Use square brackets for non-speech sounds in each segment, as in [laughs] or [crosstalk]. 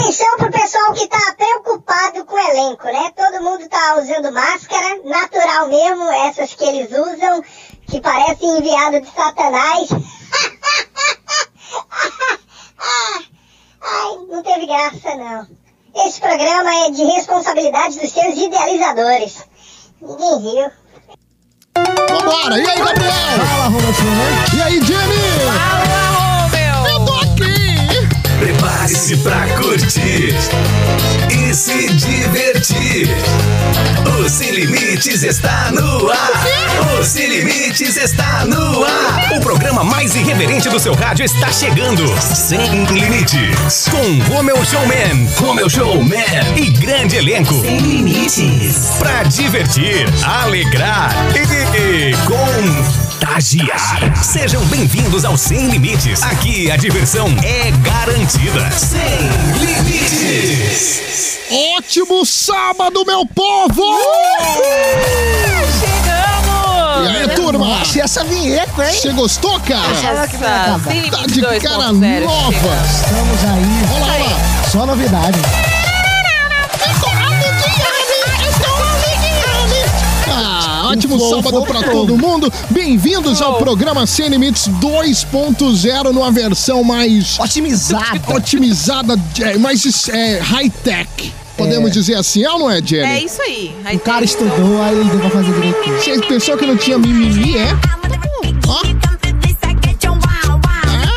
Atenção pro pessoal que tá preocupado com o elenco, né? Todo mundo tá usando máscara, natural mesmo, essas que eles usam, que parecem enviado de Satanás. [laughs] Ai, não teve graça não. Esse programa é de responsabilidade dos seus idealizadores. Ninguém riu. Vambora! E aí, Gabriel? Fala. E aí, Jenny? Fala, Prepare-se pra curtir e se divertir. O Sem Limites está no ar. O Sem Limites está no ar. O programa mais irreverente do seu rádio está chegando. Sem Limites. Com Romeu Showman, Romeu Showman e grande elenco. Sem Limites. Pra divertir, alegrar e Sejam bem-vindos ao Sem Limites. Aqui a diversão é garantida. Sem Limites. Ótimo sábado, meu povo! Chegamos! E aí, turma? Nossa, e essa vinheta, hein? Você gostou, cara? Sem Tá limite de 2.0 cara nova! Estamos aí. Olha lá. Só novidade. Ótimo Flow, sábado flow. todo mundo. Bem-vindos ao programa Sem Limites 2.0 numa versão mais Otimizada. [laughs] otimizada, é, mais é, high-tech. Podemos É. dizer assim, é ou não é, Jenny? É isso aí. Aí O cara estudou, aí ele deu pra fazer direitinho. Você pensou que não tinha mimimi, é? Ó.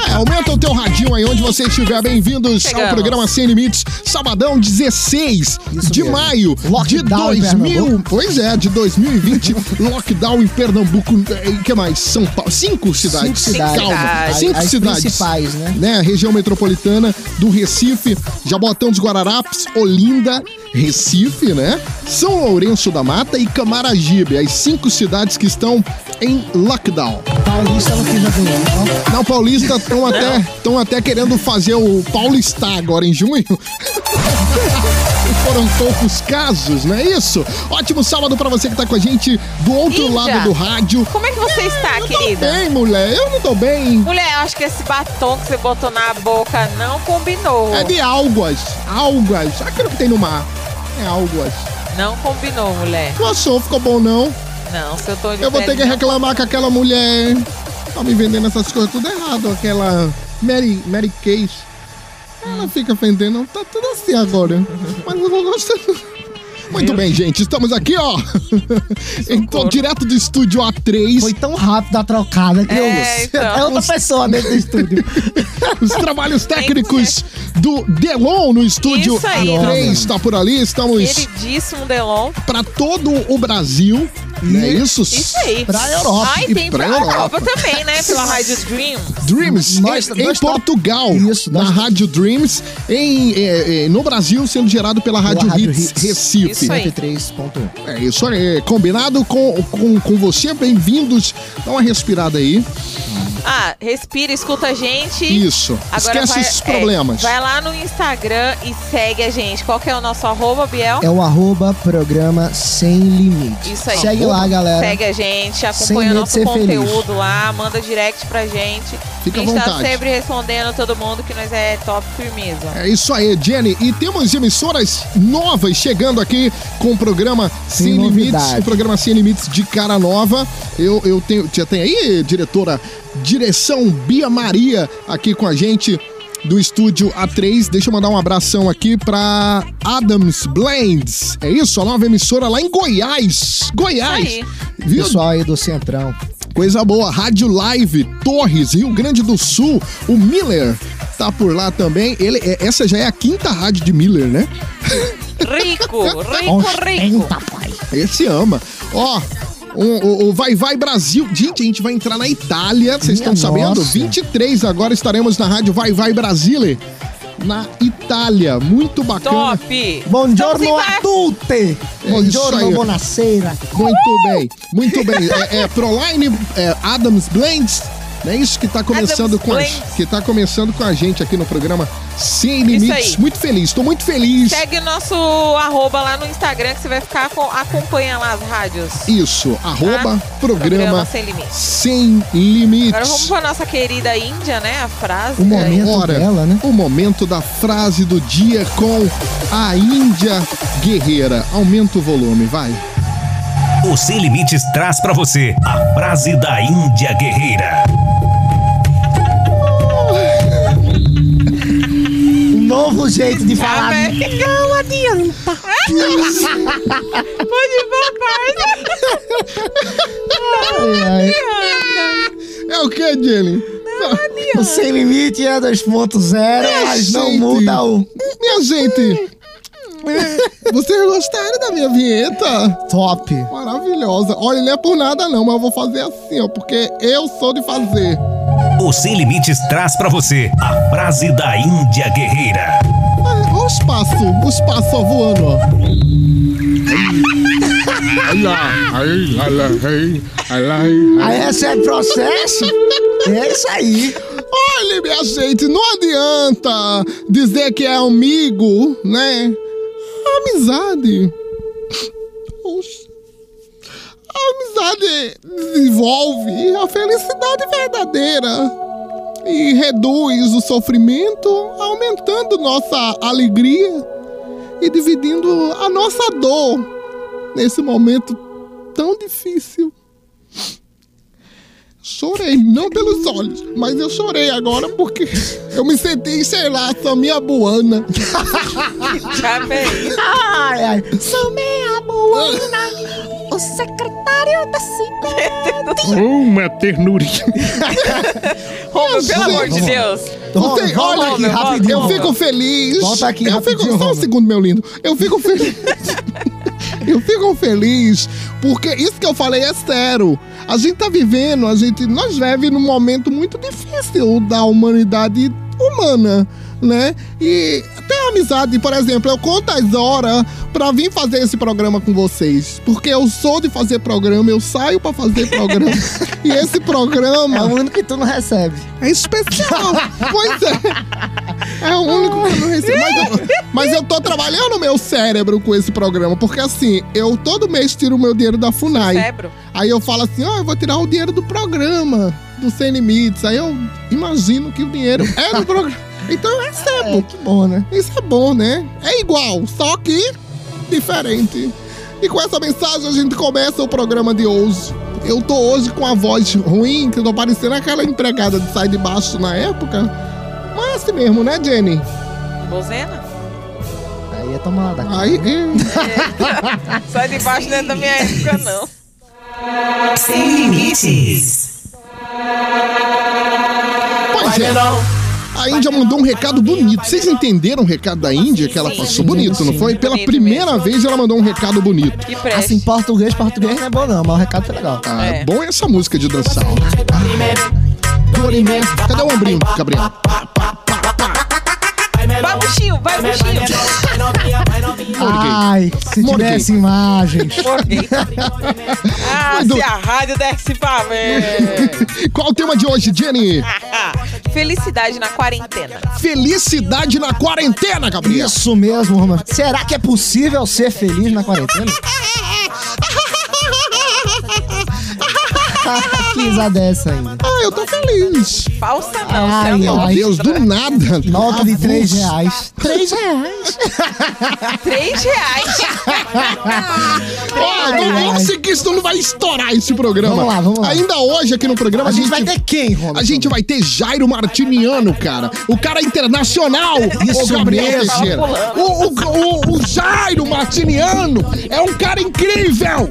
É, aumenta o teu radinho aí onde você estiver. Bem-vindos ao programa Sem Limites, sabadão 16 Isso de mesmo. maio de Lockdown em 2000. Pernambuco. Pois é, de 2020. [laughs] lockdown em Pernambuco. E o que mais? São Paulo. Cinco cidades. Cinco cidades. Calma. As- Cinco as cidades. principais, né? né? Região metropolitana do Recife, Jabotão dos Guararapes, Olinda, Recife, né? São Lourenço da Mata e Camaragibe, as cinco cidades que estão em lockdown. Paulista não quis não. Não, Paulista estão até, tão até querendo fazer o Paulista agora em junho. [laughs] Foram poucos casos, não é isso? Ótimo sábado pra você que tá com a gente do outro lado do rádio. Como é que você está, Eu tô querida? bem, mulher. Eu não tô bem. Mulher, eu acho que esse batom que você botou na boca não combinou. É de algas. Algas. Aquilo que tem no mar. É algas. Não combinou, mulher. Não achou, ficou bom não. Não, seu tom de Eu vou ter que não- reclamar com aquela mulher. Tá me vendendo essas coisas tudo errado. Aquela Mary, Mary Kay. Ela fica vendendo. Tá tudo assim agora. Mas eu não gosto. Muito bem, gente. Estamos aqui, ó. [laughs] então, direto do estúdio A3. Foi tão rápido a trocada que É, eu... então. É outra pessoa dentro do estúdio. [laughs] Os trabalhos técnicos do Delon no estúdio aí, A3. mano. Está por ali. Estamos Queridíssimo Delon. para todo o Brasil. Não é isso? Isso aí. Pra Europa. Ai, E tem pra pra, Europa. Europa. também, né? Pela Rádio Dream. Dreams Nós- em, em nós tá- Portugal, Isso, na nós- Rádio Dreams, em, eh, eh, no Brasil, sendo gerado pela Rádio, Rádio Hits, Hits. Recife. Isso aí. 93.1. É isso aí, combinado com, com, com você, bem-vindos. Dá uma respirada aí. Ah, respira, escuta a gente. Isso. Agora Esquece vai, esses é, problemas. vai lá no Instagram e segue a gente. Qual que é o nosso arroba, Biel? É o arroba programa Sem Limite. Isso aí. Segue lá, galera. Segue a gente, acompanha de nosso conteúdo feliz. lá, manda direct pra gente. Fica a à gente tá vontade. sempre respondendo todo mundo que nós é top firmeza. É isso aí, Jenny. E temos emissoras novas chegando aqui com o programa Sem, Sem Limites. O programa Sem Limites de cara nova. Eu, eu tenho. Já tem aí, diretora? Direção Bia Maria aqui com a gente do estúdio A3. Deixa eu mandar um abração aqui pra Adams Blends. É isso? A nova emissora lá em Goiás. Goiás. Isso Viu? Pessoal aí do Centrão. Coisa boa, Rádio Live, Torres, Rio Grande do Sul, o Miller tá por lá também. Ele, é- essa já é a quinta rádio de Miller, né? [laughs] Rico, [laughs] rico, rico. Pai. Esse ama. Ó, o, o- o Vai Vai Brasil. Gente, a gente vai entrar na Itália, vocês estão sabendo? nossa. 23 agora estaremos na rádio Vai Vai Brasile, na Itália. Muito bacana. Top. Buongiorno a tutti. É isso Buongiorno, buonasera. Muito bem, muito bem. É, é Proline, é, Adams Blends, É isso que tá começando com a, que tá começando com a gente aqui no programa Sem Limites. Muito feliz, tô muito feliz. Segue o nosso arroba lá no Instagram que você vai ficar com, acompanha lá as rádios. Isso, arroba Tá? programa, Sem Limites. Sem Limites. Agora vamos pra nossa querida Índia, né? A frase. O momento Ora, dela, né? o momento da frase do dia com a Índia Guerreira. Aumenta o volume, vai. O Sem Limites traz pra você a frase da Índia Guerreira. Novo jeito de falar. Não adianta. Pode ir Ai, ai. É o que, Jenny? O sem limite é 2.0, mas não gente. muda o Minha gente, vocês gostaram da minha vinheta? top. Maravilhosa. Olha, não é por nada não, mas eu vou fazer assim, ó, porque eu sou de fazer. O Sem Limites traz pra você a frase da Índia Guerreira. Ah, Olha os passos, os passos voando, ó. Aí recebe processo. É isso aí. Olha, minha gente, não adianta dizer que é amigo, né? Amizade. Amizade desenvolve a felicidade verdadeira e reduz o sofrimento, aumentando nossa alegria e dividindo a nossa dor nesse momento tão difícil. Chorei, não pelos olhos, mas eu chorei agora porque eu me senti, sei lá, [laughs] sou minha buana. Já veio. Ai, ai. Sou meia buana, o secretário da cidade. [laughs] Uma ternurinha. [laughs] Romulo, pelo amor de. Deus. Você- volta olha, aqui rapidinho. Eu Romeu. fico feliz. Volta aqui eu rapidinho, fico, Só um Romeu. segundo, meu lindo. Eu fico feliz. [laughs] eu fico feliz porque isso que eu falei é sério. A gente tá vivendo, a gente, nós vivemos num momento muito difícil da humanidade humana, né? E tem amizade, por exemplo, eu conto as horas pra vir fazer esse programa com vocês. Porque eu sou de fazer programa, eu saio pra fazer programa. [laughs] e esse programa É o único que tu não recebe. é especial. pois é. É o único que eu não recebo. Mas eu, mas eu tô trabalhando o meu cérebro com esse programa. Porque assim, eu todo mês tiro o meu dinheiro da FUNAI. Cérebro. Aí eu falo assim, ó, eu vou tirar o dinheiro do programa, do Sem Limites. Aí eu imagino que o dinheiro é do programa. Então eu recebo. É, que bom, né? Isso é bom, né? É igual, só que diferente. E com essa mensagem a gente começa o programa de hoje. Eu tô hoje com a voz ruim, que eu tô parecendo aquela empregada de sai de baixo na época. Mas é assim mesmo, né, Jenny? Bozena? Aí é tomada. Aí, é. [laughs] Sai de baixo dentro da minha época, não. Sem Limites. Pois é. A Índia mandou um recado bonito. Vocês entenderam o recado da Índia que ela passou bonito, não foi? Pela primeira vez ela mandou um recado bonito. Assim, português, português não é bom não, mas o recado foi legal. Ah, É. bom essa música de dançar. Dorimé. Cadê o ombrinho, Gabriel? Vai, buchinho, vai, buchinho. Ai, se Morguei. tivesse imagens. Morguei. [laughs] Ah, Mas do- se a rádio desse pra ver. Qual o tema de hoje, Jenny? [laughs] Felicidade na quarentena. Felicidade na quarentena, Gabriel. Isso mesmo, Romano. Será que é possível ser feliz na quarentena? [laughs] [laughs] que risada dessa ainda. Ah, eu tô feliz. Falsa não, Ai, é Meu ai. Deus, do nada. Nota de 3 Avulso. reais. 3 reais. Três reais. Ó, não Ai, seguir, senão não vai estourar esse programa. Vamos lá, vamos lá. Ainda hoje aqui no programa A gente vai ter quem, Romano? A gente vai ter Jairo Martiniano, cara. O cara internacional. Isso o Gabriel mesmo. Teixeira. O, o, o, o Jairo Martiniano é um cara incrível.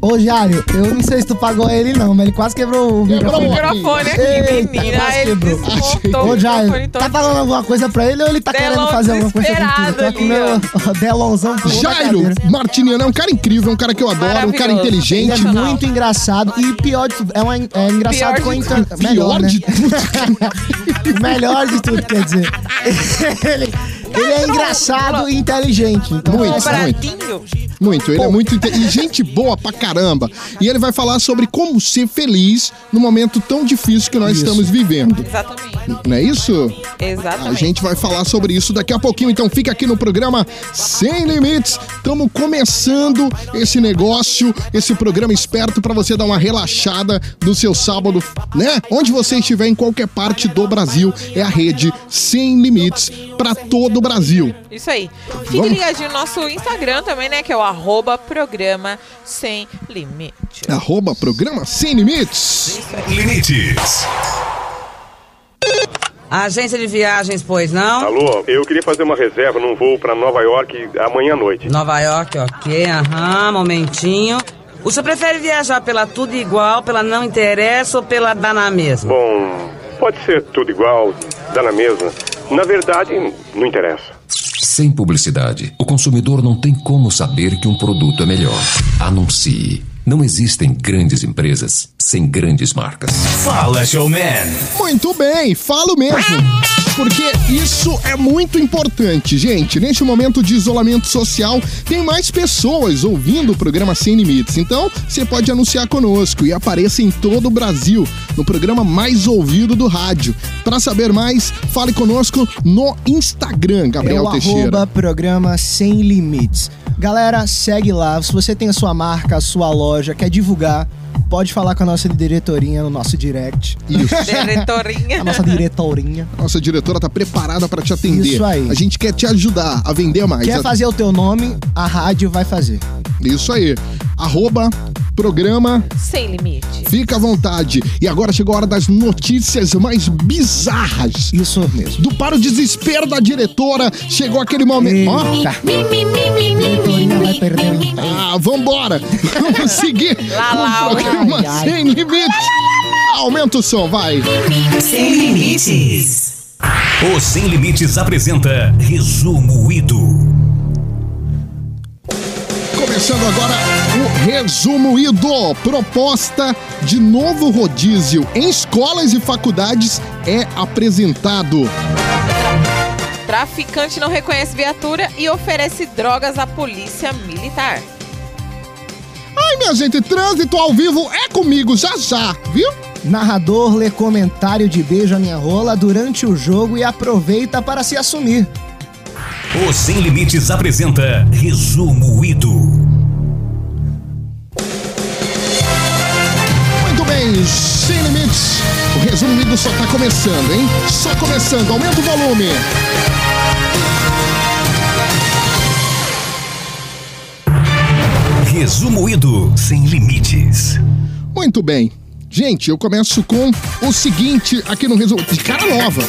Ô, Jário, eu não sei se tu pagou ele não, mas ele quase quebrou o Quebrou microfone. o microfone aqui, Eita, menina. quase ele quebrou. desmontou Ô, o Jairo, microfone todo. tá falando alguma coisa pra ele ou ele tá Delon querendo fazer alguma coisa contigo? Tá com o meu [laughs] Delonzão Jairo. Martiniano é um cara incrível, é um cara que eu adoro, um cara. Ele é inteligente. Sensacional. muito engraçado e pior de tudo, é, uma, é engraçado Pior com a inter... Melhor, né? de tudo. [laughs] Melhor de tudo, quer dizer. ele, [laughs] Ele é engraçado e inteligente. Então Muito, é muito. Muito, ele é muito inte- e gente boa pra caramba. E ele vai falar sobre como ser feliz no momento tão difícil que nós Isso. estamos vivendo. Exatamente. Não é isso? Exatamente. A gente vai falar sobre isso daqui a pouquinho, então fica aqui no programa Sem Limites. Estamos começando esse negócio, esse programa esperto para você dar uma relaxada no seu sábado, né? Onde você estiver em qualquer parte do Brasil, é a rede Sem Limites para todo o Brasil. Isso aí. Fique Vamos. ligadinho no nosso Instagram também, né? Que é o arroba programa sem limite. Arroba programa Sem Limites. Limites. Agência de viagens, pois não? Alô, eu queria fazer uma reserva num voo pra Nova York amanhã à noite. Nova York, ok, aham, momentinho. O senhor prefere viajar pela tudo igual, pela não interessa ou pela dá na mesma? Bom, pode ser tudo igual, dá na mesma. Na verdade, não interessa. Sem publicidade, o consumidor não tem como saber que um produto é melhor. Anuncie. Não existem grandes empresas sem grandes marcas. Fala, showman. Muito bem, falo mesmo. Porque isso é muito importante, gente. Neste momento de isolamento social, tem mais pessoas ouvindo o programa Sem Limites. Então, você pode anunciar conosco e apareça em todo o Brasil, no programa mais ouvido do rádio. Para saber mais, fale conosco no Instagram, É Gabriel o Teixeira. arroba programa Sem Limites. Galera, segue lá. Se você tem a sua marca, a sua loja, quer divulgar, pode falar com a nossa diretorinha no nosso direct. Isso. [laughs] Diretorinha. A nossa diretorinha. Nossa diretora tá preparada para te atender. Isso aí. A gente quer te ajudar a vender mais. Quer A- fazer o teu nome, a rádio vai fazer. Isso aí. Arroba programa Sem limite. Fica à vontade. E agora chegou a hora das notícias mais bizarras. Isso mesmo. Do para o desespero da diretora, chegou aquele momento. Ó, Eita. Diretorinha vai perder o emprego. ah, vambora. Vamos seguir Lá, lá, programa ai, ai. sem limites. Aumenta o som, vai. Sem limites. O Sem Limites apresenta Resumo Ido. Começando agora o resumo ido. Proposta de novo rodízio em escolas e faculdades é apresentado. Traficante não reconhece viatura e oferece drogas à polícia militar. Ai, minha gente, trânsito ao vivo é comigo já já, viu? Narrador lê comentário de beijo à minha rola durante o jogo e aproveita para se assumir. O Sem Limites apresenta Resumo Ido. Muito bem, sem limites. O resumido só tá começando, hein? Só começando. Aumenta o volume. Resumo Ido Sem Limites. Muito bem. Gente, eu começo com o seguinte aqui no resumo. De cara nova.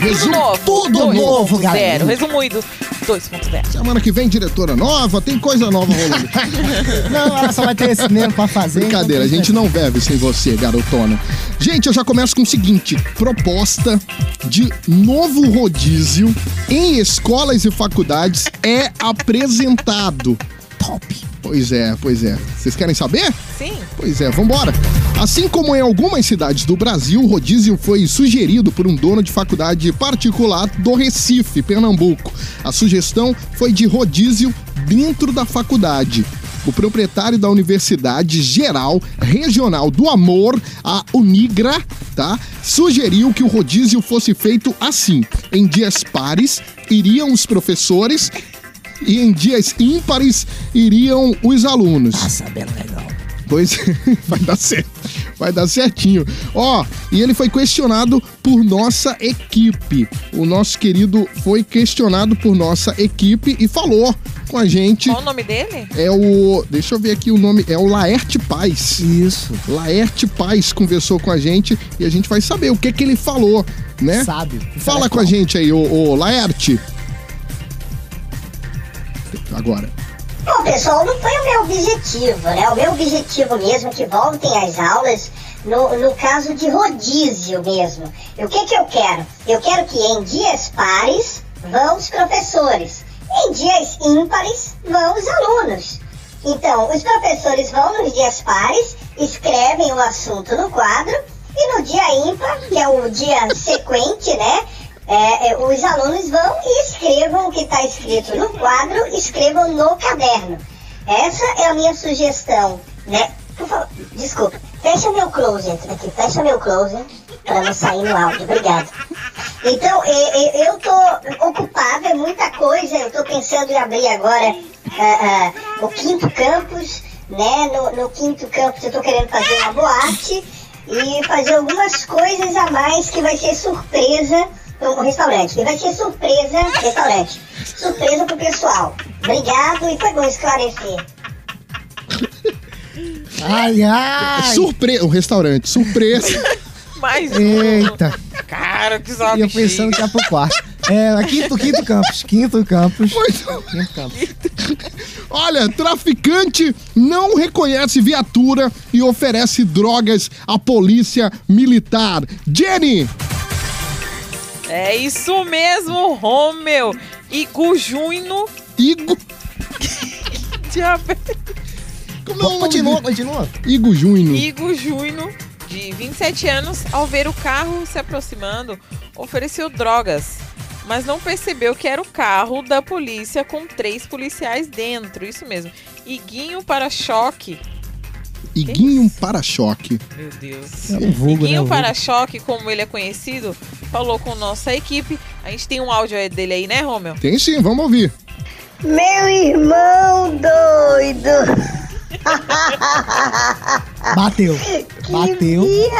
Resumo Novo. tudo Tudo novo. galera. Zero. Resumido 2.0. Semana que vem, diretora nova, tem coisa nova rolando. [laughs] Não, ela só vai ter esse mesmo pra fazer. Brincadeira, a então gente não bebe sem você, garotona. Gente, eu já começo com o seguinte: proposta de novo rodízio em escolas e faculdades é apresentado. Top. Pois é, pois é. Vocês querem saber? Sim. Pois é, vambora. Assim como em algumas cidades do Brasil, o rodízio foi sugerido por um dono de faculdade particular do Recife, Pernambuco. A sugestão foi de rodízio dentro da faculdade. O proprietário da Universidade Geral Regional do Amor, a Unigra, tá? Sugeriu que o rodízio fosse feito assim. Em dias pares, iriam os professores e em dias ímpares iriam os alunos. Nossa, bem legal. Pois [laughs] vai dar certo. Vai dar certinho. Ó, e ele foi questionado por nossa equipe. O nosso querido foi questionado por nossa equipe e falou com a gente. Qual o nome dele? É o. Deixa eu ver aqui o nome. É o Laerte Paz. Isso. Laerte Paz conversou com a gente e a gente vai saber o que que ele falou, né? Sábio. Fala com a gente aí, ô, ô Laerte. Agora. Bom, pessoal, não foi o meu objetivo, né? O meu objetivo mesmo é que voltem às aulas no, no caso de rodízio mesmo. E o que que eu quero? Eu quero que em dias pares vão os professores, em dias ímpares vão os alunos. Então, os professores vão nos dias pares, escrevem o assunto no quadro, e no dia ímpar, que é o dia [laughs] sequente, né? É, é, os alunos vão e escrevam o que está escrito no quadro, escrevam no caderno. Essa é a minha sugestão, né? Por favor, desculpa, fecha meu closet aqui, fecha meu closet para não sair no áudio, obrigado. Então, eu tô ocupada, é muita coisa, eu tô pensando em abrir agora ah, ah, o quinto campus, né? No, no quinto campus eu tô querendo fazer uma boate e fazer algumas coisas a mais que vai ser surpresa no restaurante, que vai ser surpresa, restaurante, surpresa pro pessoal. Obrigado e foi bom esclarecer. Ai, ai. Surpresa. O restaurante, surpresa. Mais um. Eita. Cara, que E eu sabe. pensando que ia pro quarto. É, quinto, quinto campus. Quinto campus. Quinto campus. Olha, traficante não reconhece viatura e oferece drogas à polícia militar. Jenny! É isso mesmo, Romeu. [laughs] Igu Juino. Igo. Diabe- Como é o Continua, continua. Igo Júnior. Igo Juino, de 27 anos, ao ver o carro se aproximando, ofereceu drogas, mas não percebeu que era o carro da polícia com três policiais dentro. Isso mesmo. Iguinho para-choque. Iguinho para-choque. Meu Deus. É um vulgo, né? Iguinho vulgo. para-choque, como ele é conhecido, falou com nossa equipe. A gente tem um áudio aí dele aí, né, Romeu? Tem sim, vamos ouvir. Meu irmão doido! [laughs] Bateu. Bateu. Viagem!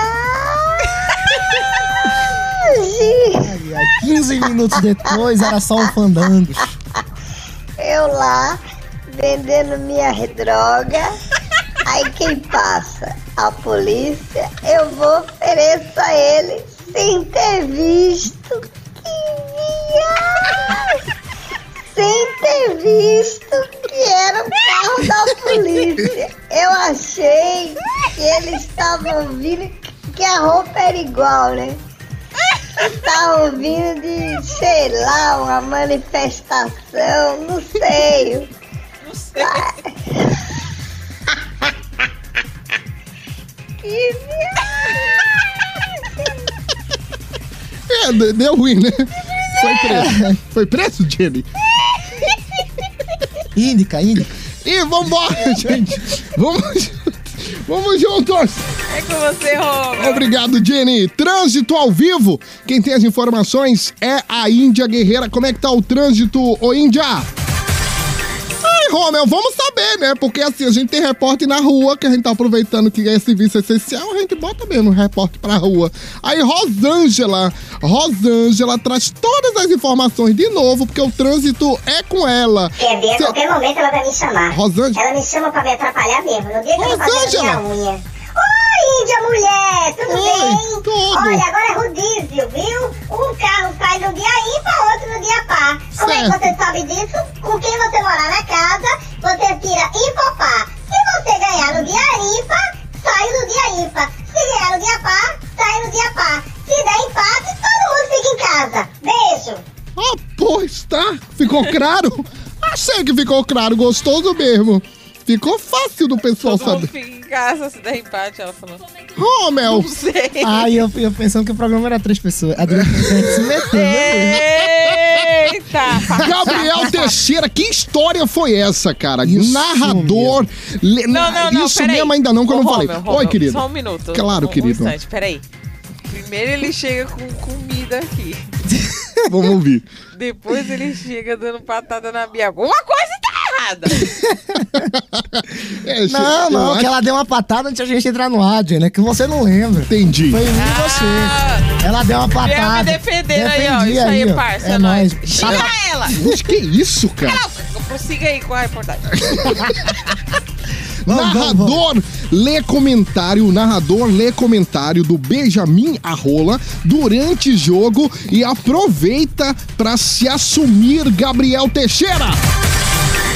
Ai, ai, 15 minutos depois era só um fandangos. Eu lá, vendendo minha droga. Aí quem passa? A polícia. Eu vou oferecer a ele sem ter visto. Que viagem! Sem ter visto que era o carro da polícia. Eu achei que eles estavam vindo, que a roupa era igual, né? Estavam vindo de, sei lá, uma manifestação, não sei. Não sei. Que viagem! É, de- deu ruim, né? Foi preso. Foi preso, Jenny? Índica, índica. E vambora, gente. Vamos, vamos juntos. É com você, Romeu. Obrigado, Jenny. Trânsito ao vivo. Quem tem as informações é a Índia Guerreira. Como é que tá o trânsito, ô Índia? Ai, Romel, vamos saber, né? Porque assim, a gente tem repórter na rua, que a gente tá aproveitando que é serviço essencial, a gente bota mesmo repórter pra rua. Aí, Rosângela, Rosângela traz todas as informações de novo, porque o trânsito é com ela. Quer ver? A qualquer momento ela vai me chamar. Rosângela. Ela me chama pra me atrapalhar mesmo. No dia que eu vou fazer Rosângela. minha unha. Índia mulher, tudo Oi, bem? tudo. Olha, agora é rodízio, viu? Um carro sai no dia ímpar, outro no dia par. Como é Certo. que você sabe disso? Com quem você morar na casa, você tira ímpar par. Se você ganhar no dia ímpar, sai no dia ímpar. Se ganhar no dia par, sai no dia par. Se der empate, todo mundo fica em casa. Beijo. Ah, pois tá. Ficou [laughs] claro? Achei que ficou claro, gostoso mesmo. Ficou fácil do pessoal Todo mundo saber. fica em casa se der empate, ela falou. Romel, Não [laughs] sei. Ai, eu, eu pensando que o programa era três pessoas. A Adriana se meteu. né? Eita! Gabriel Teixeira, que história foi essa, cara? Isso Narrador. le- Não, não, não, Isso mesmo ainda não, que eu Ô, não falei. Romeu, Romeu, Oi, querido. Só um minuto. Claro, um, querido. Um instante, peraí. Primeiro ele chega com comida aqui. [laughs] Vamos ouvir. Depois ele chega dando patada na Bia. Alguma coisa tá errada. É, Não, eu não, acho- que ela deu uma patada antes de a gente entrar no rádio, né? Que você não lembra. Entendi. Foi em Ah, você. Ela deu uma Veio me patada. defendendo aí, ó. Isso aí, ó. parça. É nóis. nóis. Xinga ela! Gente, que isso, cara? Prossiga aí com a reportagem. [laughs] Narrador lê comentário, o narrador lê comentário do Benjamin Arrola durante jogo e aproveita pra se assumir Gabriel Teixeira.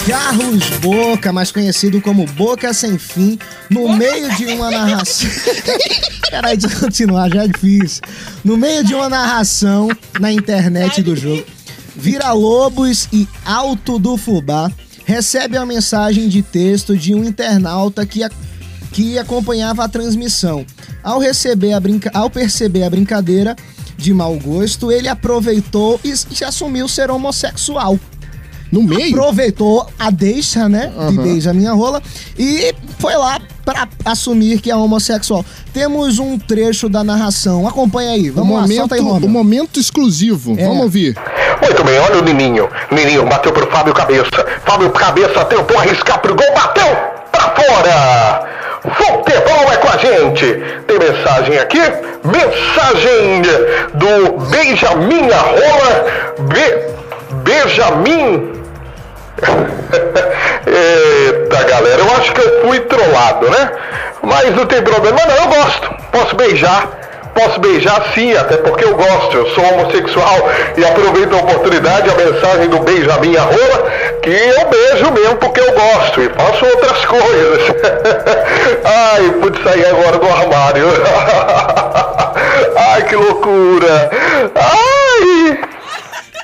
Carlos Boca, mais conhecido como Boca Sem Fim, no meio de uma narração. [laughs] Peraí, deixa eu continuar, já é difícil. No meio de uma narração na internet do jogo, Vira Lobos e Alto do Fubá recebe a mensagem de texto de um internauta que, a- que acompanhava a transmissão. Ao, receber a brinca... Ao perceber a brincadeira, de mau gosto, ele aproveitou e se assumiu ser homossexual. No meio? Aproveitou a deixa, né? De Aham. beija minha rola e foi lá pra assumir que é homossexual. Temos um trecho da narração. Acompanha aí. O Vamos lá, momento, solta aí, o momento exclusivo. É. Vamos ouvir. Muito bem, olha o Nininho. Nininho bateu pro Fábio Cabeça. Fábio Cabeça tentou arriscar pro gol, bateu pra fora. Futebol é com a gente. Tem mensagem aqui? Mensagem do Benjamin Arrola. Be... Benjamin. Eita, galera, eu acho que eu fui trollado, né? Mas não tem problema, não, eu gosto. Posso beijar. Posso beijar sim, até porque eu gosto, eu sou homossexual e aproveito a oportunidade, a mensagem do Benjamin Arrola, que eu beijo mesmo porque eu gosto e faço outras coisas. [laughs] Ai, pude sair agora do armário. [laughs] Ai, que loucura. Ai!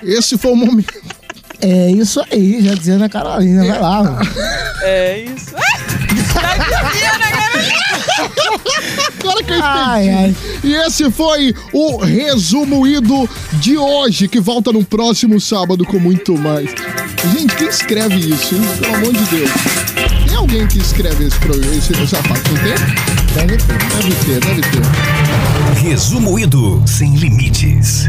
Esse foi o momento. É isso aí, já dizendo a Carolina. Vai lá. mano. É isso. Agora que eu entendi. Ai, ai. E esse foi o resumo ido de hoje, que volta no próximo sábado com muito mais. Gente, quem escreve isso, hein? Pelo amor de Deus. Tem alguém que escreve esse programa, esse, essa parte, não tem? Deve ter. Deve ter, deve ter. Resumo Ido sem limites.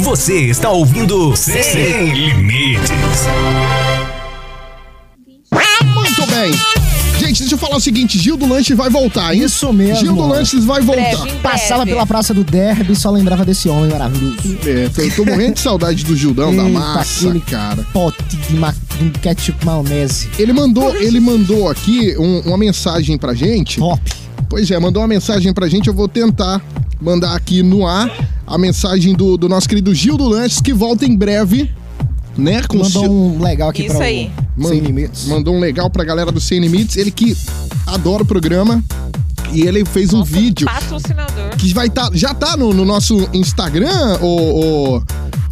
Você está ouvindo Sem Limites. Muito bem. Gente, deixa eu falar o seguinte, Gil do Lanche vai voltar, hein? Isso mesmo. Gil do Lanches vai voltar. Breve, em Passava breve. pela Praça do Derby e só lembrava desse homem maravilhoso. É, tô, tô morrendo de saudade do Gildão, da massa, aquele cara. Pote de ma- de ketchup maionese. Ele mandou, ele mandou aqui um- uma mensagem pra gente. Top. Pois é, mandou uma mensagem pra gente. Eu vou tentar mandar aqui no ar a mensagem do, do nosso querido Gil do Lanches, que volta em breve, né? Com Mandou seu- um legal aqui Isso pra aí. o Man- Sem Limites. Mandou um legal pra galera do Sem Limites. Ele que adora o programa. E ele fez um Nosso vídeo Patrocinador. que vai tá, já tá no, no nosso Instagram, o, o-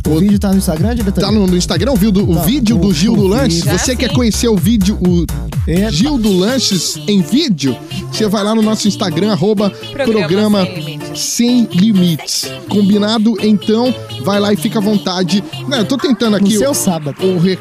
O vídeo tá no Instagram, diretor? Tá no, no Instagram o, vídeo, o Tá, vídeo o- do Gil o do Lanches. vídeo. Você quer sim. conhecer o vídeo, o Eita. Gil do Lanches em vídeo? Você vai lá no nosso Instagram, arroba programa, Limites. Sem Limites. Combinado? Então, vai lá e fica à vontade. Não, eu tô tentando No aqui seu o, sábado. o, re-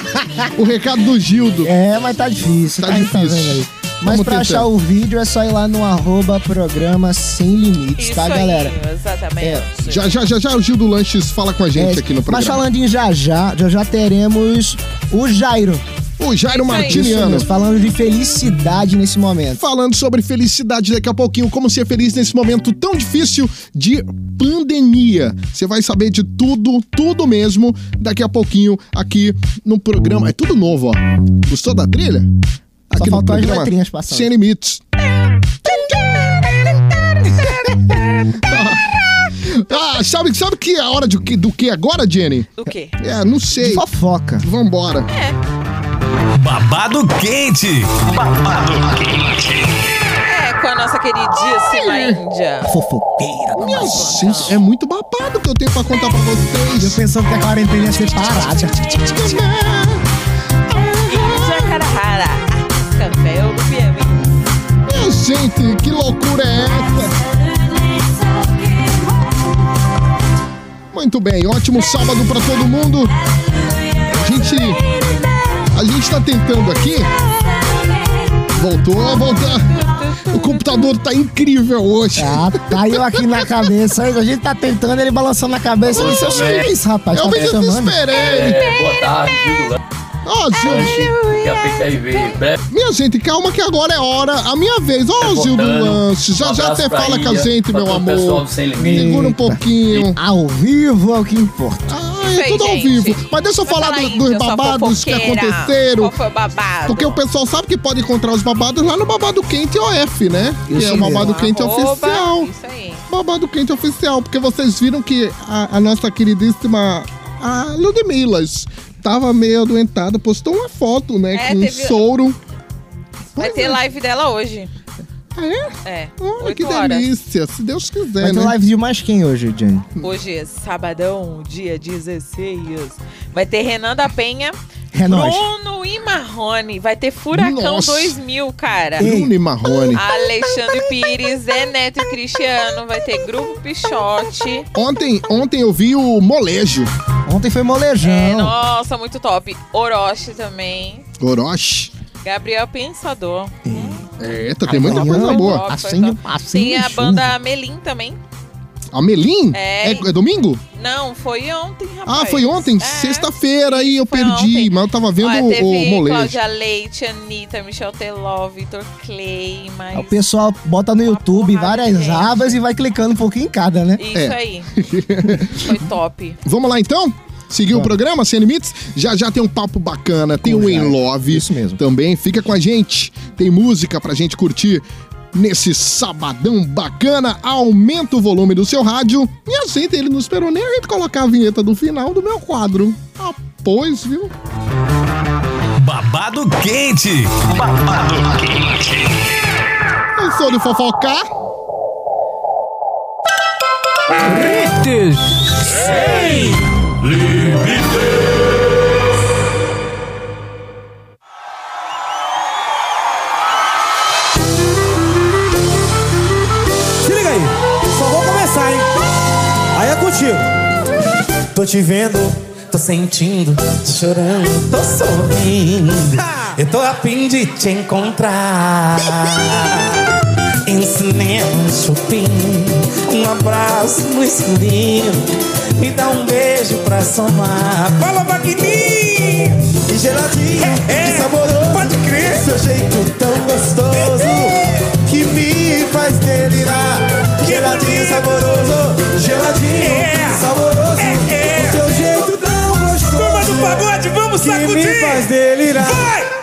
[laughs] o recado do Gildo. É, mas tá difícil. Tá Tá, difícil. aí. Mas Vamos pra tentar. achar o vídeo é só ir lá no arroba programa Sem Limites, Isso tá, aí, galera? exatamente. É, Já, já, já, já o Gil do Lanches fala com a gente É, aqui no programa. Mas falando em já já, já já teremos o Jairo. O Jairo Martiniano. falando de felicidade nesse momento. falando sobre felicidade daqui a pouquinho, como ser feliz nesse momento tão difícil de pandemia. Você vai saber de tudo, tudo mesmo, daqui a pouquinho aqui no programa. É tudo novo, ó. Gostou da trilha? Só faltou as letrinhas passando. Sem limites. Ah, sabe, sabe que é a hora de, que- do que agora, Jenny? Do quê? É, não sei. Fofoca. Vambora. Babado quente. Babado quente. É, com a nossa queridíssima Índia. Fofoqueira. Minha gente, é muito babado que eu tenho pra contar pra Eu vocês. pensando que a quarentena ia ser parada. Jacarahara. Café do Piauí. Minha gente, que loucura é essa? Muito bem, ótimo sábado pra todo mundo. A gente. A gente tá tentando aqui. Voltou, voltou. O computador tá incrível hoje. Ah, caiu aqui na cabeça. A gente tá tentando, ele balançando na cabeça. Eu disse, "Oxe, que é isso, rapaz? Eu Tá me desesperei. É, boa tarde, Ó, a PKV breve. Minha gente, calma que agora é hora, a minha vez. Ó, Tá Gil do. Lance. Já Um já até fala com a gente, meu amor. Segura um pouquinho. Ao vivo é o que importa. Ah, é tudo ao gente. vivo. Mas deixa eu Vai falar falar do- aí, dos babados que aconteceram. Qual foi o babado? Porque o pessoal sabe que pode encontrar os babados lá no Babado Quente OF, né? Que Isso é o Babado mesmo. Quente Arroba, Oficial. Isso aí. Babado Quente Oficial. Porque vocês viram que a, a nossa queridíssima a Ludmilas tava meio adoentada, postou uma foto, né? É, com um teve- soro. Vai ter live dela hoje. Ah, é? É. Olha 8 que horas. delícia, se Deus quiser, Vai ter né? live de mais quem hoje, Jenny? Hoje é sabadão, dia 16. Vai ter Renan da Penha, É nóis. Bruno e Marrone. Vai ter Furacão Nossa. 2000, cara. Bruno e Marrone. Alexandre Pires, Zé Neto e Cristiano. Vai ter Grupo Pichote. Ontem, ontem eu vi o Molejo. Ontem foi molejão. É, nossa, muito top. Orochi também. Orochi. Gabriel Pensador. Eita, tem muita coisa boa. Top, Passinho, top. passinho, Tem a chuva. banda Melim também. A Melim? É. É, é domingo? Não, foi ontem, rapaz. Ah, foi ontem? É. Sexta-feira aí eu Foi perdi, ontem. mas eu tava vendo Olha, o, teve o Molejo. Cláudia Leite, Anitta, Michel Teló, Vitor Clay, mas... O pessoal bota no YouTube várias abas e vai clicando um pouquinho em cada, né? Isso É. aí. [laughs] Foi top. Vamos lá então? Seguir o programa Sem Limites? Já já tem um papo bacana, tem o In. Love Isso mesmo. também. Fica com a gente, tem música pra gente curtir nesse sabadão bacana. Aumenta o volume do seu rádio e aceita ele não esperou nem a gente colocar a vinheta do final do meu quadro. Ah, pois, viu? Babado quente. Babado quente. Eu sou de fofocar. Se liga aí, só vou começar, hein? Aí é contigo. Tô te vendo, tô sentindo, tô chorando, tô sorrindo. Eu tô a fim de te encontrar. No shopping, um abraço no escurinho. Me dá um beijo pra somar. Fala, Magninho! E geladinho, é, saboroso. Pode crer. Seu jeito tão gostoso que me faz delirar. Geladinho, saboroso. Geladinho, saboroso. O seu jeito tão gostoso. Turma do pagode, vamos sacudir. Que me faz delirar. Vai!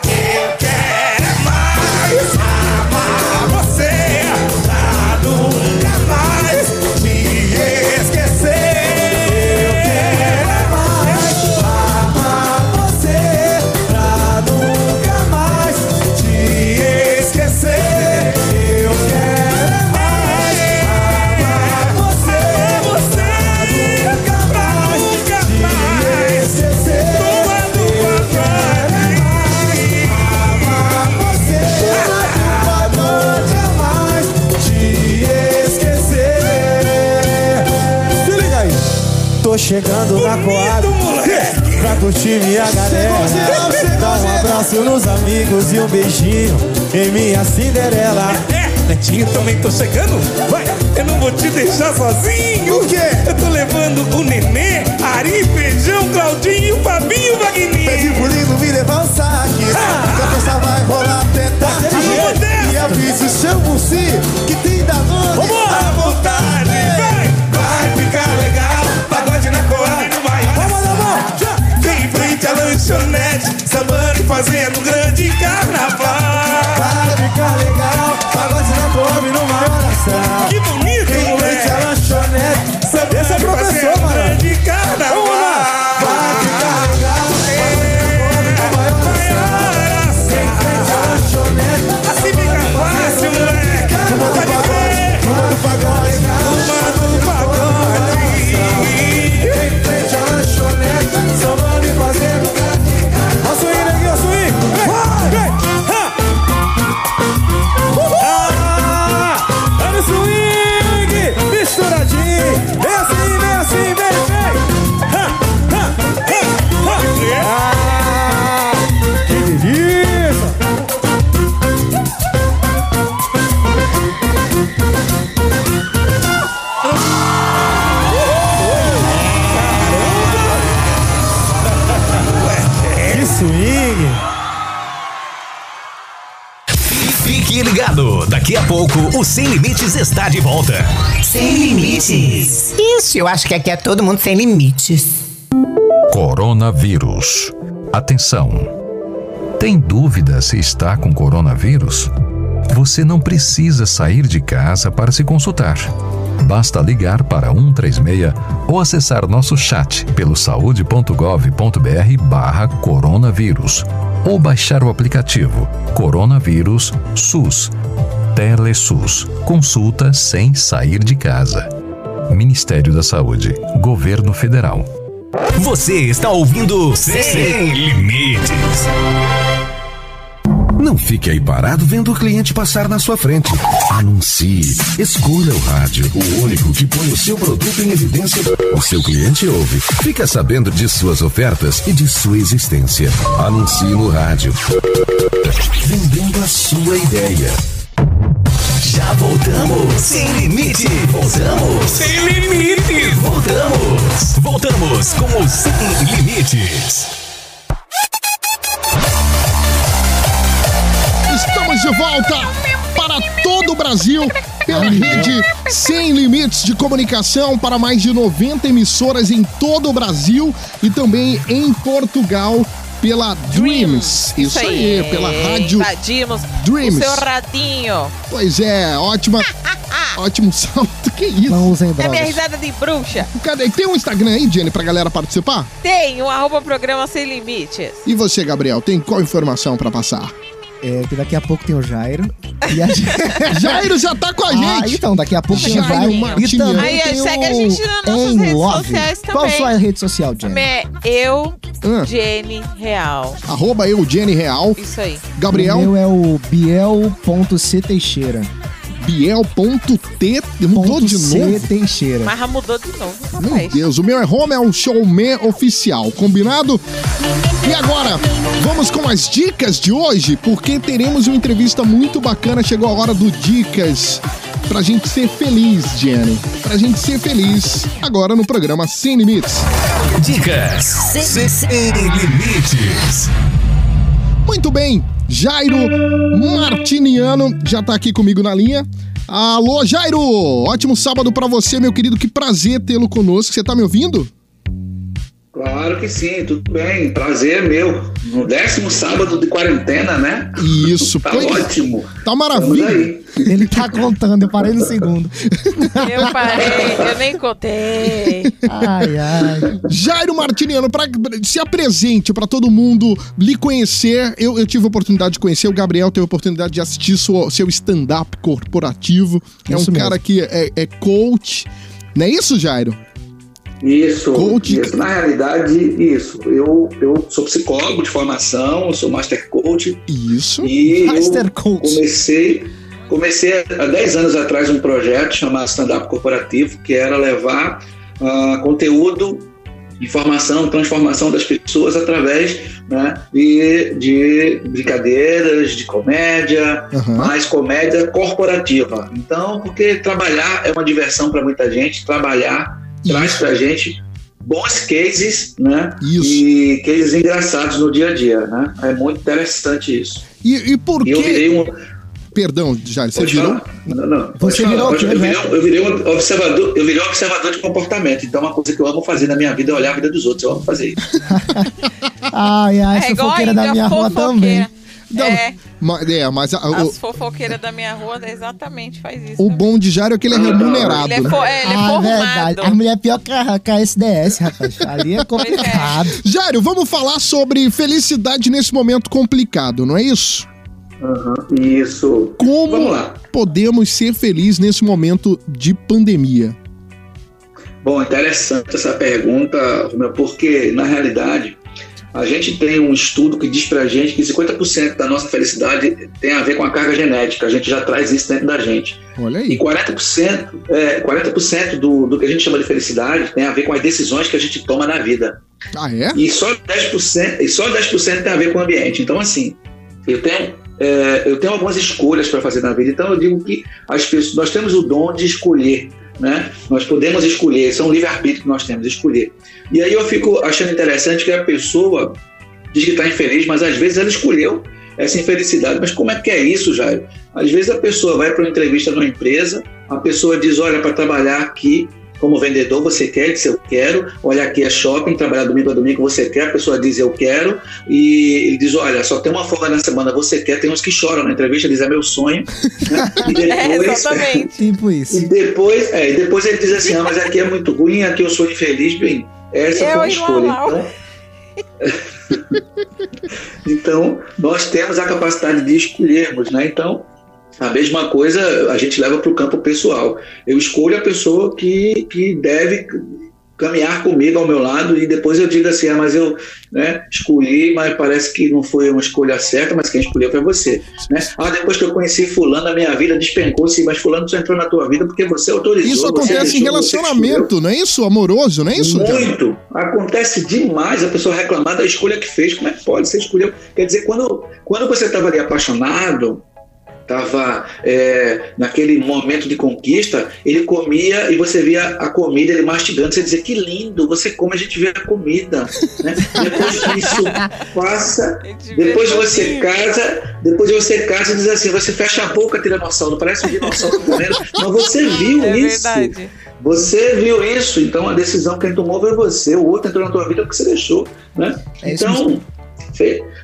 E um beijinho Em minha Cinderela. Netinho, também tô chegando. Vai, eu não vou te deixar sozinho numa Daqui a pouco, o Sem Limites está de volta. Sem limites. Isso, eu acho que aqui é todo mundo sem limites. Coronavírus. Atenção! Tem dúvida se está com coronavírus? Você não precisa sair de casa para se consultar. Basta ligar para 136 ou acessar nosso chat pelo saude.gov.br barra coronavírus ou baixar o aplicativo Coronavírus SUS. TeleSUS. Consulta sem sair de casa. Ministério da Saúde. Governo Federal. Você está ouvindo Sem Limites. Não fique aí parado vendo o cliente passar na sua frente. Anuncie. Escolha o rádio, o único que põe o seu produto em evidência. O seu cliente ouve. Fica sabendo de suas ofertas e de sua existência. Anuncie no rádio. Vendendo a sua ideia. Já voltamos. Sem limite. Voltamos. Sem limite. Voltamos. Voltamos com o Sem Limites. Estamos de volta para todo o Brasil pela rede Sem Limites de Comunicação para mais de 90 emissoras em todo o Brasil e também em Portugal pela Dreams. Isso, aí, pela rádio Invadimos Dreams. o seu radinho. Pois é, ótima, [laughs] ótimo salto. Que isso? Não usem É minha risada de bruxa. Cadê? Tem um Instagram aí, Jenny, pra galera participar? Tem o arroba programa Sem Limites. E você, Gabriel, tem qual informação pra passar? É, que daqui a pouco tem o Jairo. E a... [laughs] Jairo já tá com a Ah, gente. então, daqui a pouco tem o Jairo Jairo. E também Aí, tem segue o a gente nas nossas Em redes Love. sociais Qual também. sua rede social, Jenny? É eu, Ah. Jenny Real. Arroba eu, Jenny Real. Isso aí. Gabriel? O meu é o biel.c Teixeira. Biel.t mudou de C novo? Teixeira. Mas já mudou de novo, Meu. Deus, o meu é Home, é o showman oficial, combinado? E agora, vamos com as dicas de hoje, porque teremos uma entrevista muito bacana. Chegou a hora do Dicas. Pra gente ser feliz, Jenny. Pra gente ser feliz. Agora no programa Sem Limites. Dicas Sem Limites. Muito bem, Jairo Martiniano já tá aqui comigo na linha. Alô, Jairo! Ótimo sábado pra você, meu querido. Que prazer tê-lo conosco. Você tá me ouvindo? Claro que sim, tudo bem. Prazer é meu. No décimo sábado de quarentena, né? Isso, [laughs] Tá pois- ótimo. Tá maravilha. Ele tá contando, eu parei no segundo. [laughs] Eu parei, eu nem contei. Ai, ai. Jairo Martiniano, pra, se apresente pra todo mundo lhe conhecer. Eu, eu tive a oportunidade de conhecer, o Gabriel teve a oportunidade de assistir sua- seu stand-up corporativo. É Isso um mesmo. cara que é, é coach. Não é isso, Jairo? Isso, Coach. isso. Na realidade, isso. Eu, eu sou psicólogo de formação, eu sou master coach. Isso. E Master coach. comecei, comecei há 10 anos atrás um projeto chamado Stand Up Corporativo, que era levar ah, conteúdo, informação, transformação das pessoas através né, de, de brincadeiras, de comédia, Aham. mais comédia corporativa. Então, porque trabalhar é uma diversão para muita gente, trabalhar traz pra gente bons cases, né? Isso. E cases engraçados no dia a dia, né? É muito interessante isso. E, e por E eu que. virei um. Perdão, Jairo, você virou? Não, não. Você falar, virou o quê, eu, virei, né? um- eu virei um observador, eu virei um observador de comportamento. Então, uma coisa que eu amo fazer na minha vida é olhar a vida dos outros. Eu amo fazer isso. [laughs] Ai, ai, É igual fofoqueira a da minha rua fofoqueira. também. Não, É, ma- é, mas a- o, as fofoqueiras da minha rua exatamente faz isso. o bom de Jairo é que ele é remunerado. Ele é, né? fo- é, ele é ah, formado. verdade. A mulher é pior que a, que a SDS, rapaz. Ali é complicado. Jairo, vamos falar sobre felicidade nesse momento complicado, não é isso? Aham, Isso. Como Vamos lá. podemos ser felizes nesse momento de pandemia? Bom, interessante essa pergunta, Romeu, porque na realidade a gente tem um estudo que diz pra gente que 50% da nossa felicidade tem a ver com a carga genética, a gente já traz isso dentro da gente. Olha E aí. 40%, é, 40% do, do que a gente chama de felicidade tem a ver com as decisões que a gente toma na vida. Ah, é? E só 10%, e só 10% tem a ver com o ambiente. Então, assim, eu tenho, é, eu tenho algumas escolhas para fazer na vida. Então, eu digo que as pessoas, nós temos o dom de escolher. Né? Nós podemos escolher, isso é um livre-arbítrio que nós temos, escolher. E aí eu fico achando interessante que a pessoa diz que está infeliz, mas às vezes ela escolheu essa infelicidade. Mas como é que é isso, Jairo? Às vezes a pessoa vai para uma entrevista numa empresa, a pessoa diz: Olha, para trabalhar aqui como vendedor, você quer? Diz: Eu quero. Olha, aqui é shopping, trabalhar domingo a domingo, você quer? A pessoa diz: Eu quero. E ele diz: Olha, só tem uma folga na semana, você quer? Tem uns que choram na entrevista, diz: É meu sonho. Né? [laughs] E É, depois, exatamente. Tipo isso. e depois, é, e depois ele diz assim: Ah, mas aqui é muito ruim, aqui eu sou infeliz. Bem, essa Eu foi e escolha. Então, [laughs] então, nós temos a capacidade de escolhermos, né? Então, a mesma coisa a gente leva para o campo pessoal. Eu escolho a pessoa que, que deve caminhar comigo ao meu lado e depois eu digo assim, ah, mas eu né, escolhi, mas parece que não foi uma escolha certa, mas quem escolheu foi você. Né? Ah, depois que eu conheci fulano, a minha vida despencou, sim, mas fulano só entrou na tua vida porque você autorizou. Isso acontece em deixou, você relacionamento, não é isso? Amoroso, não é isso? cara? muito. Acontece demais a pessoa reclamar da escolha que fez. Como é que pode? Você escolheu. Quer dizer, quando, quando você estava ali apaixonado, estava naquele momento de conquista, ele comia e você via a comida, ele mastigando, você dizia, que lindo, você come, a gente vê a comida. Né? [laughs] Depois que isso passa, depois você casa, depois você casa e diz assim, você fecha a boca, tiranossauro, parece um dinossauro comendo, mas você [laughs] viu É isso. verdade. Você viu isso, então a decisão quem tomou foi você, o outro entrou na tua vida porque você deixou, né? É isso então,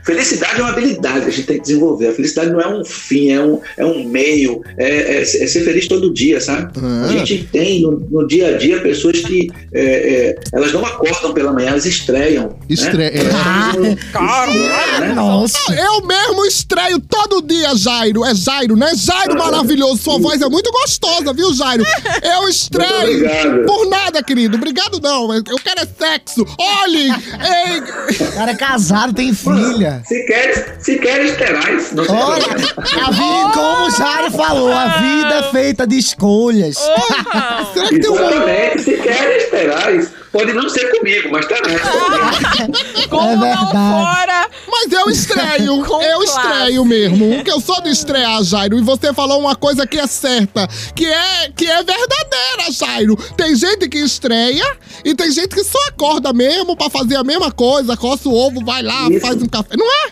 felicidade é uma habilidade que a gente tem que desenvolver. A felicidade não é um fim, é um, é um meio, é, é ser é ser feliz todo dia, sabe? Ah. A gente tem no, no dia a dia pessoas que é, é, elas não acordam pela manhã, elas estreiam. Estre- né? é. né? Nossa. Eu mesmo estreio todo dia, Jairo. É Jairo, né? Jairo maravilhoso. Sua voz é muito gostosa, viu, Jairo? Eu estreio. Muito obrigado. Por nada, querido. Obrigado, não. Eu quero é sexo. Olhem. Ei. O cara é casado, tem filha. Se quer, se quer esterais, não tem Olha, a vida, como o Jário falou, a vida é feita de escolhas. [laughs] Será que tem um. Exatamente, se quer esterais, pode não ser comigo, mas tá né? [laughs] Como É não verdade. fora? Mas eu estreio, [laughs] eu estreio mesmo. Porque eu sou de estrear, Jairo. E você falou uma coisa que é certa, que é, que é verdadeira, Jairo. Tem gente que estreia e tem gente que só acorda mesmo pra fazer a mesma coisa, coça o ovo, vai lá, Isso. faz um café. Não é?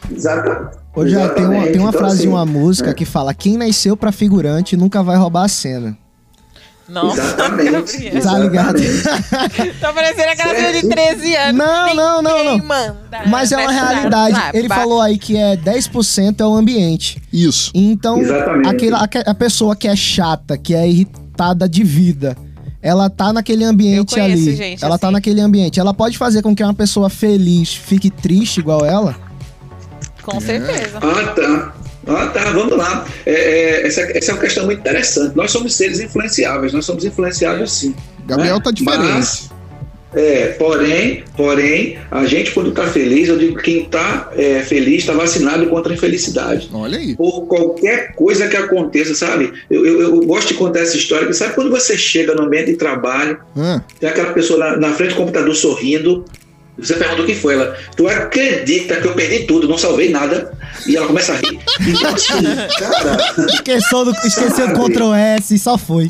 Ô, já tem uma, tem uma Então, frase de assim, uma música que fala: quem nasceu pra figurante nunca vai roubar a cena. Nossa, Exatamente. [laughs] Gabriel. Tá ligado? Tá parecendo aquela menina de 13 anos. Não, não, não, não. Mas é uma realidade. Ele falou aí que é 10% é o ambiente. Isso. Então, aquela, aque- a pessoa que é chata, que é irritada de vida, ela tá naquele ambiente Eu conheço ali. gente ela tá assim. naquele ambiente. Ela pode fazer com que uma pessoa feliz fique triste igual ela? Com certeza. Ah, tá. Ah, tá, vamos lá. É, é, essa, essa é uma questão muito interessante. Nós somos seres influenciáveis, nós somos influenciáveis sim. Gabriel né? tá diferente. Mas, é, porém, porém, a gente quando tá feliz, eu digo que quem tá é, feliz está vacinado contra a infelicidade. Olha aí. Por qualquer coisa que aconteça, sabe? Eu, eu, eu gosto de contar essa história, que sabe quando você chega no ambiente de trabalho, Ah, tem aquela pessoa na, na frente do computador sorrindo. Você pergunta o que foi ela. Tu acredita que eu perdi tudo, não salvei nada? E ela começa a rir. [laughs] Então, assim, cara, Esqueceu do, esqueceu do? Ctrl S e só foi.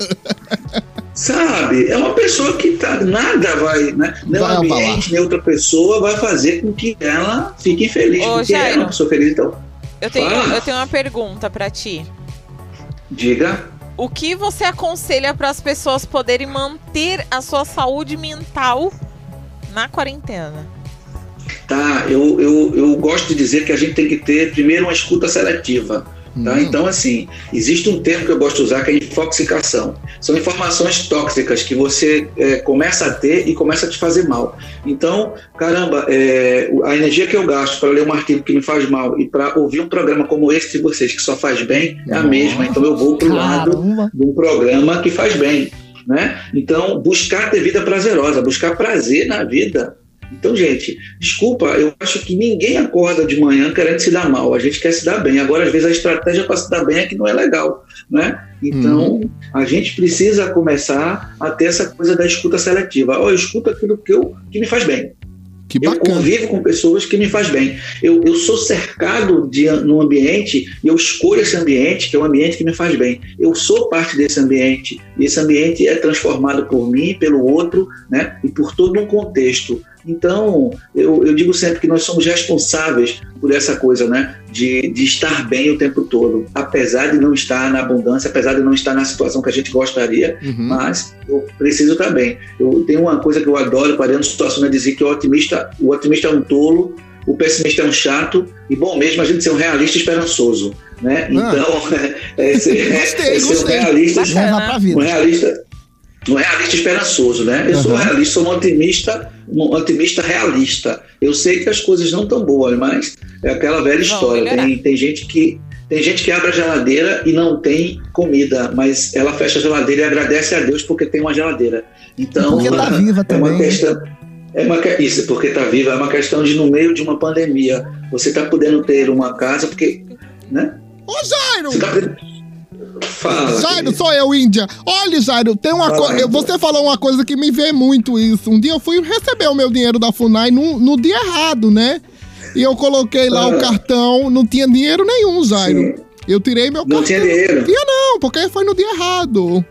Sabe? É uma pessoa que tá, nada vai, né? Nem o Vai ambiente, nem outra pessoa vai fazer com que ela fique infeliz. Ô, porque ela é uma pessoa feliz, então. Eu tenho, Fala. eu tenho uma pergunta pra ti. Diga. O que você aconselha para as pessoas poderem manter a sua saúde mental na quarentena? Tá, eu, eu, eu gosto de dizer que a gente tem que ter primeiro uma escuta seletiva. Tá? Então, assim, existe um termo que eu gosto de usar que é infoxicação. São informações tóxicas que você é, começa a ter e começa a te fazer mal. Então, caramba, é, a energia que eu gasto para ler um artigo que me faz mal e para ouvir um programa como esse de vocês, que só faz bem, é a mesma. Então, eu vou para o lado de um programa que faz bem. Né? Então, buscar ter vida prazerosa, buscar prazer na vida. Então, gente, desculpa, eu acho que ninguém acorda de manhã querendo se dar mal. A gente quer se dar bem. Agora, às vezes, a estratégia para se dar bem é que não é legal. Né? Então, a gente precisa começar a ter essa coisa da escuta seletiva. Ó, eu escuto aquilo que, eu, que me faz bem. que Eu bacana. convivo com pessoas que me faz bem. Eu, eu sou cercado de num ambiente e eu escolho esse ambiente, que é um ambiente que me faz bem. Eu sou parte desse ambiente e esse ambiente é transformado por mim, pelo outro, né? E por todo um contexto. Então, eu, eu digo sempre que nós somos responsáveis por essa coisa, né? De, de estar bem o tempo todo, apesar de não estar na abundância, apesar de não estar na situação que a gente gostaria, Uhum. mas eu preciso estar bem. Eu tenho uma coisa que eu adoro para dentro de situação é dizer que o otimista, o otimista é um tolo, o pessimista é um chato e bom mesmo a gente ser um realista esperançoso, né? Então, [laughs] é, ser, [laughs] Gostei, é ser um realista, um realista, um realista esperançoso, né? Eu sou um Uhum. realista, sou um otimista, um otimista realista. Eu sei que as coisas não estão boas, mas é aquela velha história. Tem, tem gente que Tem gente que abre a geladeira e não tem comida, mas ela fecha a geladeira e agradece a Deus porque tem uma geladeira. Então, Porque tá viva é uma também. questão. É uma, isso, porque tá viva, é uma questão de no meio de uma pandemia, você tá podendo ter uma casa, porque. Né? Ô, Jairo! Você tá podendo- Fala. Jairo, sou eu, Índia. Olha, Jairo, tem uma coisa. Você falou uma coisa que me vê muito isso. Um dia eu fui receber o meu dinheiro da FUNAI no, no dia errado, né? E eu coloquei lá o Ah. cartão, não tinha dinheiro nenhum, Jairo. Eu tirei meu Não cartão. tinha dinheiro? Tinha não, porque foi no dia errado.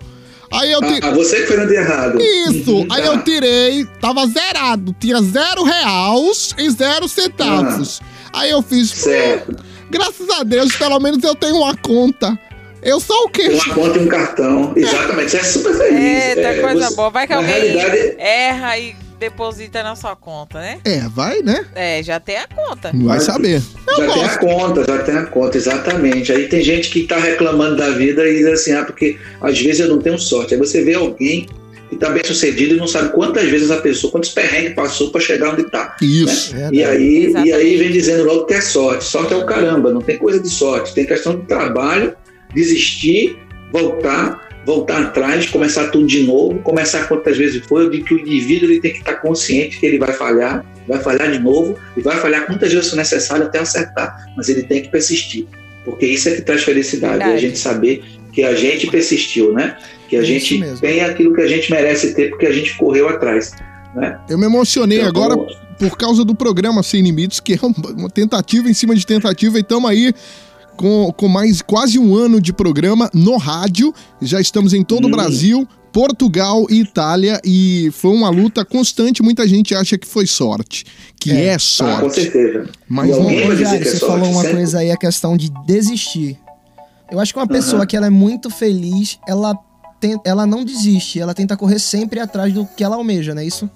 Aí eu tirei. Ah, você que foi no dia errado. Isso, Uhum, aí tá. eu tirei, tava zerado, tinha zero reais e zero centavos. Aí eu fiz, Ah. Certo. "Hum, graças a Deus, pelo menos eu tenho uma conta. Eu sou o quê? Uma conta e um cartão. Exatamente, você é super feliz. Eita, É, coisa você- boa. Vai que na alguém realidade, erra e deposita na sua conta, né? É, vai, né? É, já tem a conta. Vai saber. já tem a conta, já tem a conta, exatamente. Aí tem gente que tá reclamando da vida e diz assim, ah, porque às vezes eu não tenho sorte. Aí você vê alguém que tá bem sucedido e não sabe quantas vezes a pessoa, quantos perrengues passou para chegar onde tá. Isso. né? E aí, e aí vem dizendo logo que é sorte. Sorte é o caramba, não tem coisa de sorte. Tem questão de trabalho, desistir, voltar, voltar atrás, começar tudo de novo, começar quantas vezes foi. Eu digo que o indivíduo ele tem que estar consciente que ele vai falhar, vai falhar de novo e vai falhar quantas vezes for necessário até acertar. Mas ele tem que persistir, porque isso é que traz felicidade. Verdade. A gente saber que a gente persistiu, né? Que a Isso gente mesmo. tem aquilo que a gente merece ter porque a gente correu atrás. Né? Eu me emocionei Então, agora por causa do programa Sem Limites, que é uma tentativa em cima de tentativa, e estamos aí com, com mais quase um ano de programa no rádio. Já estamos em todo o Hum. Brasil, Portugal e Itália, e foi uma luta constante. Muita gente acha que foi sorte, que é, Ah, com sorte. certeza. Mas não- Jair, que é você sorte. falou uma sempre. coisa aí, a questão de desistir. Eu acho que uma pessoa Aham. que ela é muito feliz, ela, tem, ela não desiste, ela tenta correr sempre atrás do que ela almeja, não é isso?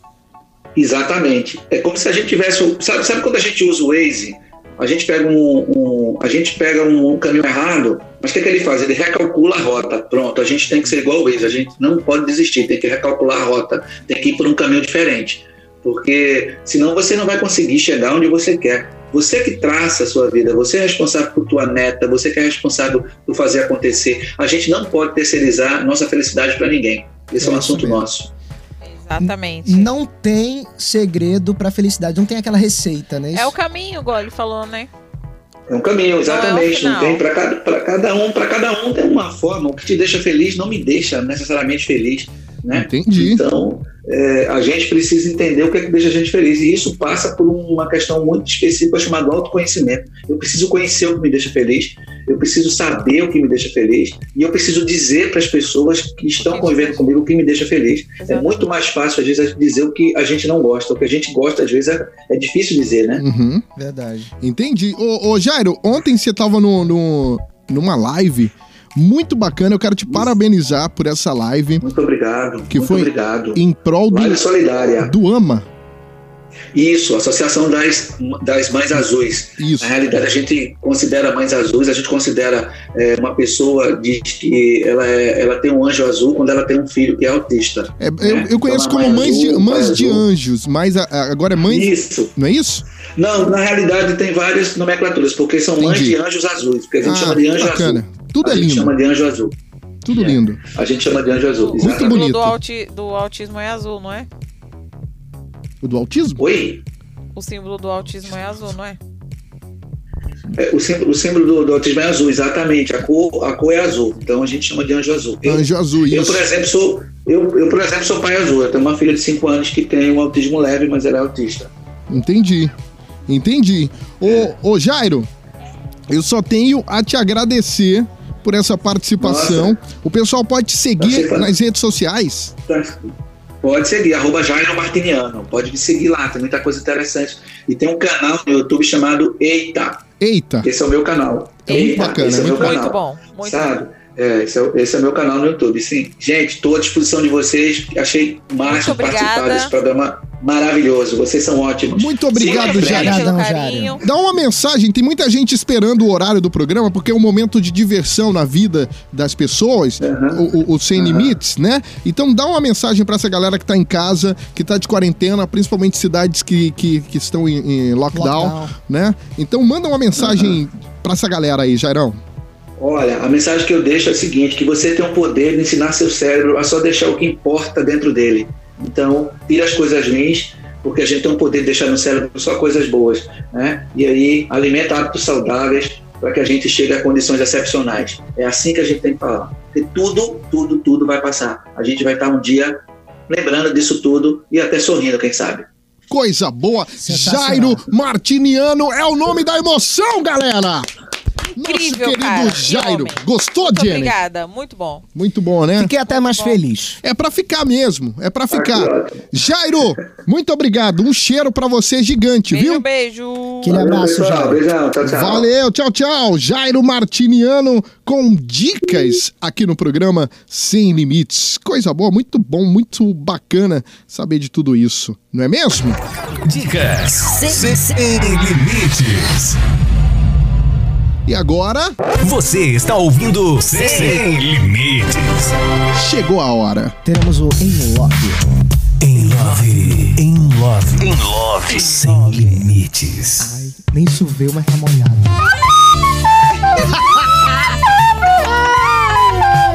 Exatamente. É como se a gente tivesse. o- Sabe, sabe quando a gente usa o Waze? A gente pega um, um- a gente pega um, caminho errado, mas o que, que ele faz? Ele recalcula a rota. Pronto, a gente tem que ser igual o Waze, a gente não pode desistir, tem que recalcular a rota, tem que ir por um caminho diferente. Porque senão você não vai conseguir chegar onde você quer. Você que traça a sua vida, você é responsável por tua meta, você que é responsável por fazer acontecer. A gente não pode terceirizar nossa felicidade para ninguém. Esse é um É isso assunto mesmo. nosso. Exatamente. Não tem segredo pra felicidade, não tem aquela receita, né? É o caminho, igual ele falou, né? É um caminho, exatamente. Não é Não, tem para cada, pra cada um, para cada um tem uma forma. O que te deixa feliz não me deixa necessariamente feliz, né? Entendi. Então é, a gente precisa entender o que é que deixa a gente feliz e isso passa por uma questão muito específica chamada autoconhecimento. Eu preciso conhecer o que me deixa feliz, eu preciso saber o que me deixa feliz e eu preciso dizer para as pessoas que estão convivendo comigo o que me deixa feliz. É muito mais fácil às vezes dizer o que a gente não gosta, o que a gente gosta às vezes é, é difícil dizer, né? Uhum. Verdade. Entendi. Ô, ô Jairo, ontem você tava no, no- numa live muito bacana. Eu quero te parabenizar por essa live. Muito obrigado. Que muito foi obrigado. em prol do, solidária. do AMA. Isso, Associação das, das Mães Azuis. Isso. Na realidade, a gente considera Mães Azuis, a gente considera é, uma pessoa diz que ela, é- ela tem um anjo azul quando ela tem um filho que é autista. É, eu, né? eu conheço Então, como mãe mães, de, azul, mães pai de azul. anjos, mas a- a- agora é mães. Isso. Não é isso? Não, na realidade tem várias nomenclaturas, porque são mães Entendi. de anjos azuis, porque a gente Ah, chama de anjo bacana. azul. Tudo a é gente lindo. chama de anjo azul. Tudo lindo. A gente chama de anjo azul. Muito exatamente. O bonito. do, auti- do autismo é azul, não é? O do autismo? Oi? O símbolo do autismo é azul, não é? É, o símbolo, o símbolo do, do autismo é azul, exatamente. A cor, a cor é azul. Então a gente chama de anjo azul. Eu, Anjo azul, eu, isso. por exemplo, sou, eu, eu, por exemplo, sou pai azul. Eu tenho uma filha de 5 anos que tem um autismo leve, mas ela é autista. Entendi. Entendi. Ô, ô Jairo, eu só tenho a te agradecer por essa participação. O pessoal pode te seguir tá- nas redes sociais. Tá? Pode seguir, arroba Jairo Martiniano. Pode me seguir lá, tem muita coisa interessante. E tem um canal no YouTube chamado Eita. Eita. Esse é o meu canal. É muito bacana, esse é o muito meu bom. canal. Muito bom, muito sabe? É, esse, é, esse é meu canal no YouTube. Sim, gente, estou à disposição de vocês. Achei máximo participar desse programa maravilhoso. Vocês são ótimos. Muito obrigado. Obrigadão, carinho. Dá uma mensagem, tem muita gente esperando o horário do programa, porque é um momento de diversão na vida das pessoas, o, o- o Sem Limites, né? Então dá uma mensagem pra essa galera que tá em casa, que tá de quarentena, principalmente cidades que, que, que estão em, em lockdown, Lockdown. né? Então manda uma mensagem pra essa galera aí, Jairão. Olha, a mensagem que eu deixo é a seguinte: que você tem o poder de ensinar seu cérebro a só deixar o que importa dentro dele. Então, tira as coisas ruins, porque a gente tem o poder de deixar no cérebro só coisas boas, né? E aí alimenta hábitos saudáveis para que a gente chegue a condições excepcionais. É assim que a gente tem que falar. Porque tudo, tudo, tudo vai passar. A gente vai estar um dia lembrando disso tudo e até sorrindo, quem sabe. Coisa boa. Jairo Martiniano é o nome da emoção, galera. Incrível, Nosso querido cara. Que Jairo. homem. Gostou, Muito Jenny? obrigada, muito bom. Muito bom, né? Fiquei até mais feliz. É pra ficar mesmo, é pra ficar. Jairo, muito obrigado. Um cheiro pra você gigante, viu? Beijo. Aquele abraço, Jairo. Beijão, tchau, tchau. Valeu, tchau, tchau. Jairo Martiniano com dicas aqui no programa Sem Limites. Coisa boa, muito bom, muito bacana saber de tudo isso, não é mesmo? Dicas sem limites. E agora? Você está ouvindo Sem Limites. Chegou a hora. Teremos o Em Love. Em Love. Em Love. Em Love. Sem Limites. Nem choveu, mas tá molhado.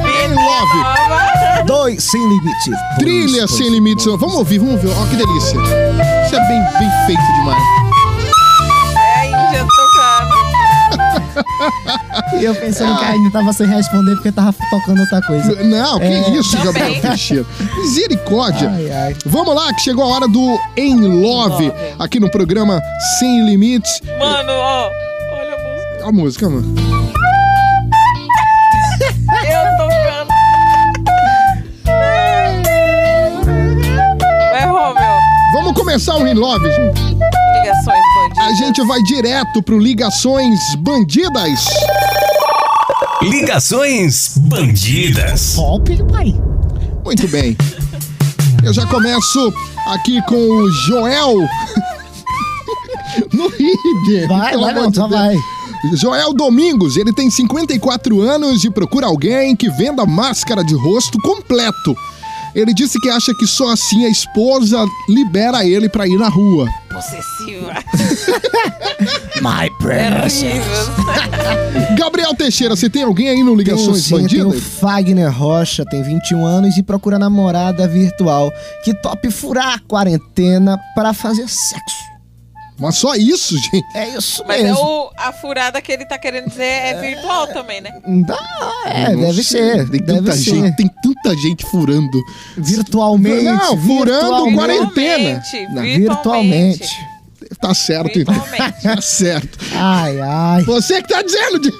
Em Love. Dois sem limite. Trilha sem limites. Vamos ouvir, vamos ver. Ó, que delícia. Isso é bem, bem feito demais. E eu pensando que ainda tava sem responder porque tava tocando outra coisa. Não, que É, isso, também. Gabriel Teixeira. Misericórdia. Ai, ai. Vamos lá, que chegou a hora do Em Love, aqui no programa Sem Limites. Mano, ó. Olha a música. A música, mano. Eu tocando. Romeu. Vamos começar o Em Love, gente. Ligações bandidas. A gente vai direto pro Ligações Bandidas. Ligações bandidas. Pop, pai. Muito bem. Eu já começo aqui com o Joel. [laughs] No Rio, Vai, vai, não, só vai. Joel Domingos, ele tem 54 anos e procura alguém que venda máscara de rosto completo. Ele disse que acha que só assim a esposa libera ele pra ir na rua. Possessiva. [laughs] My Terrível. [laughs] Gabriel Teixeira, você tem alguém aí no Ligações Tenho sim, tem o Bandidas? Fagner Rocha, tem 21 anos e procura namorada virtual que tope furar a quarentena pra fazer sexo. Mas só isso, [laughs] gente? É isso Mas é mesmo. o, a furada que ele tá querendo dizer é virtual também, né? Dá, é, Não deve sei, ser. Tem deve tanta, ser. gente, tem tanta gente furando. Virtualmente. Não, furando virtualmente. quarentena. Virtualmente, Não, Virtualmente. Tá certo, então. Virtualmente. [laughs] Tá certo. Ai, ai. Você que tá dizendo, de...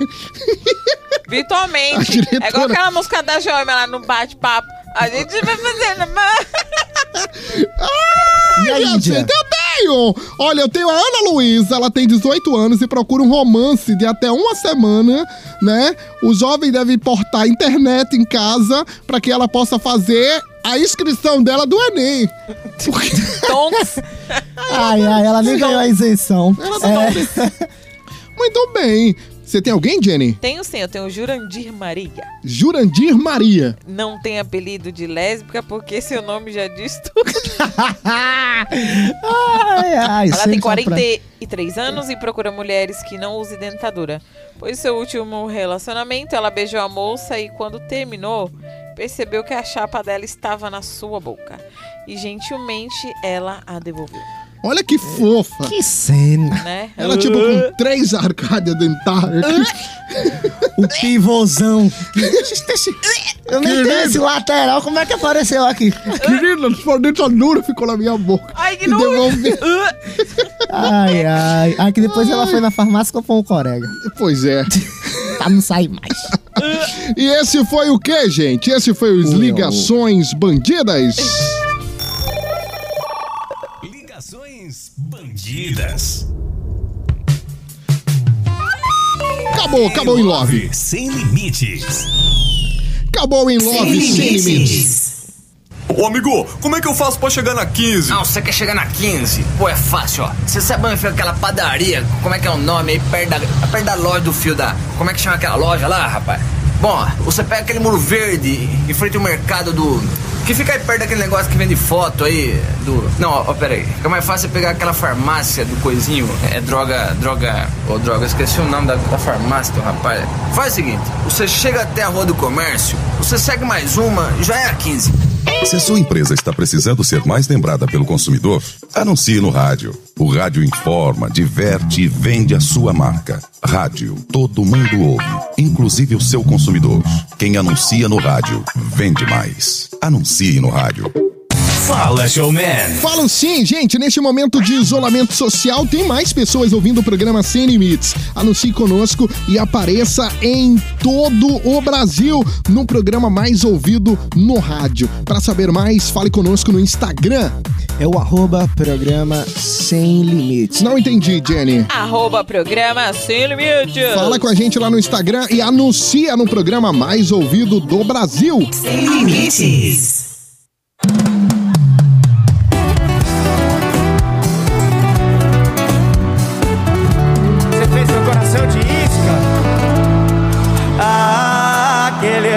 Virtualmente. [laughs] diretora- É igual aquela música da Joelma lá no bate-papo. A gente vai fazendo. E a já Índia? sei, eu Olha, eu tenho a Ana Luísa, ela tem 18 anos e procura um romance de até uma semana, né? O jovem deve portar internet em casa para que ela possa fazer a inscrição dela do Enem. Porque. Ai, ai, ela nem ganhou a isenção. ela tá É, [laughs] Muito bem. Você tem alguém, Jenny? Tenho sim, eu tenho Jurandir Maria. Jurandir Maria. Não tem apelido de lésbica porque seu nome já diz tudo. [laughs] ai, ai. Ela tem só pra- 43 anos e procura mulheres que não usem dentadura. Pois seu último relacionamento, ela beijou a moça e quando terminou, percebeu que a chapa dela estava na sua boca. E gentilmente ela a devolveu, Olha que fofa. Que cena. né? Ela, tipo, com três arcádias dentárias. [laughs] O pivôzão. Eu nem tenho esse lateral, como é que apareceu aqui? Querida, sua dentadura ficou na minha boca. Ai, que nojo! devolvi. [laughs] Ai, ai. Aí que depois ela foi na farmácia e comprou um corega. Pois é. [laughs] Pra não sair mais. E esse foi o que, gente? Esse foi os. Ligações Bandidas. Acabou, acabou em love. Sem limites. Acabou em love, sem limites. Ô amigo, como é que eu faço pra chegar na 15? Não, você quer chegar na 15? Pô, é fácil, ó. Você sabe onde fica aquela padaria? Como é que é o nome aí? Perto da, perto da loja do fio da. Como é que chama aquela loja lá, rapaz? Bom, você pega aquele muro verde em frente ao mercado do. Que fica aí perto daquele negócio que vende foto aí do. Não, ó, ó, pera aí. Fica mais fácil pegar aquela farmácia do coisinho. É droga. Droga. Ô, droga, esqueci o nome da, da farmácia do rapaz. Faz o seguinte: você chega até a rua do comércio, você segue mais uma, já é a 15. Se a sua empresa está precisando ser mais lembrada pelo consumidor, anuncie no rádio. O rádio informa, diverte e vende a sua marca. Rádio, todo mundo ouve, inclusive o seu consumidor. Quem anuncia no rádio, vende mais. Anuncie no rádio. Fala, showman. Falo sim, gente. Neste momento de isolamento social, tem mais pessoas ouvindo o programa Sem Limites. Anuncie conosco e apareça em todo o Brasil no programa mais ouvido no rádio. Para saber mais, fale conosco no Instagram. É o arroba programa Sem Limites. Não entendi, Jenny. Arroba programa Sem Limites. Fala com a gente lá no Instagram e anuncia no programa mais ouvido do Brasil. Sem limites.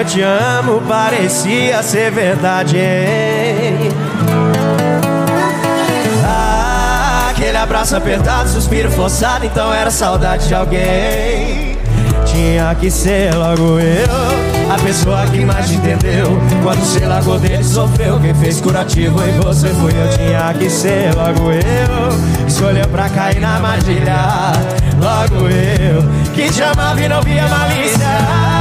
Te amo parecia ser verdade. hein? Ah, aquele abraço apertado, suspiro forçado, então era saudade de alguém. Tinha que ser logo eu, a pessoa que mais te entendeu. Quando você largou dele, sofreu. Quem fez curativo em você fui eu. Tinha que ser logo eu, escolheu pra cair na armadilha. Logo eu, que te amava e não via malícia.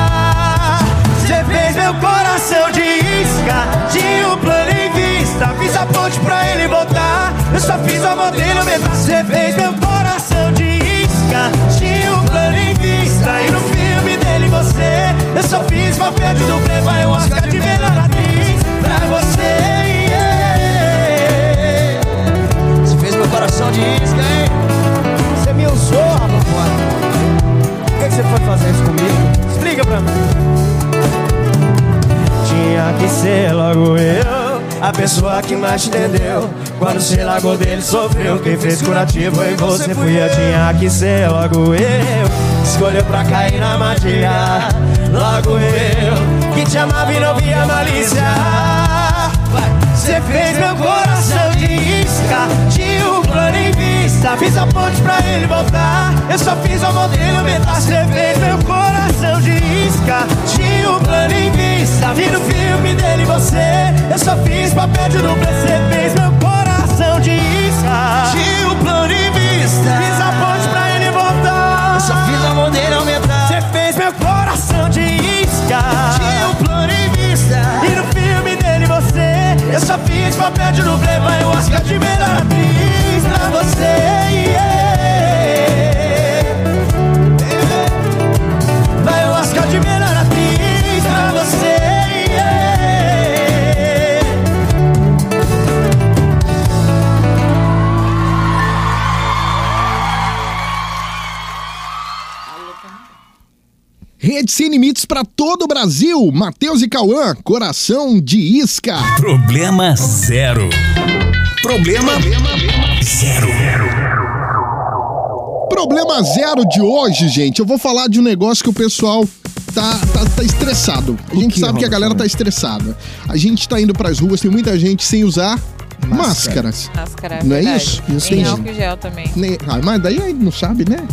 Meu coração de isca, tinha um plano em vista. Fiz a ponte pra ele voltar, eu só fiz o amor dele aumentar. Você fez meu coração de isca, tinha um plano em vista. E no filme dele você, eu só fiz papel de dublê. Vai um Oscar de melhor atriz pra você. yeah. Você fez meu coração de isca, que ser logo eu, a pessoa que mais te entendeu. Quando você largou dele, sofreu. Quem fez curativo em você fui eu. Tinha que ser logo eu, escolheu pra cair na armadilha. Logo eu, que te amava e não via malícia. Você fez meu coração de isca, tinha um plano em vista. Fiz a ponte pra ele voltar, eu só fiz o amor dele aumentar. Você fez meu coração de isca, tinha um plano em vista. Vi no filme dele você, eu só fiz papel de dublê. Você fez meu coração de isca, tinha um plano em vista. Fiz a ponte pra ele voltar, eu só fiz o amor dele aumentar. Você fez meu coração de isca, tinha um plano em vista. E no filme dele você, eu só fiz papel de dublê. Vai o Oscar de melhor atriz pra você. yeah. De melhor atriz pra você. Rede Sem Limites para todo o Brasil. Matheus e Cauã, coração de isca. Problema zero. Problema zero. Problema zero de hoje, gente. Eu vou falar de um negócio que o pessoal tá, tá, tá estressado. A gente que, sabe que a galera tá estressada. A gente tá indo pras ruas, tem muita gente sem usar máscaras. Máscara, Não é verdade. isso? Tem Tem álcool gel também. Nem- ah, mas daí aí não sabe, né?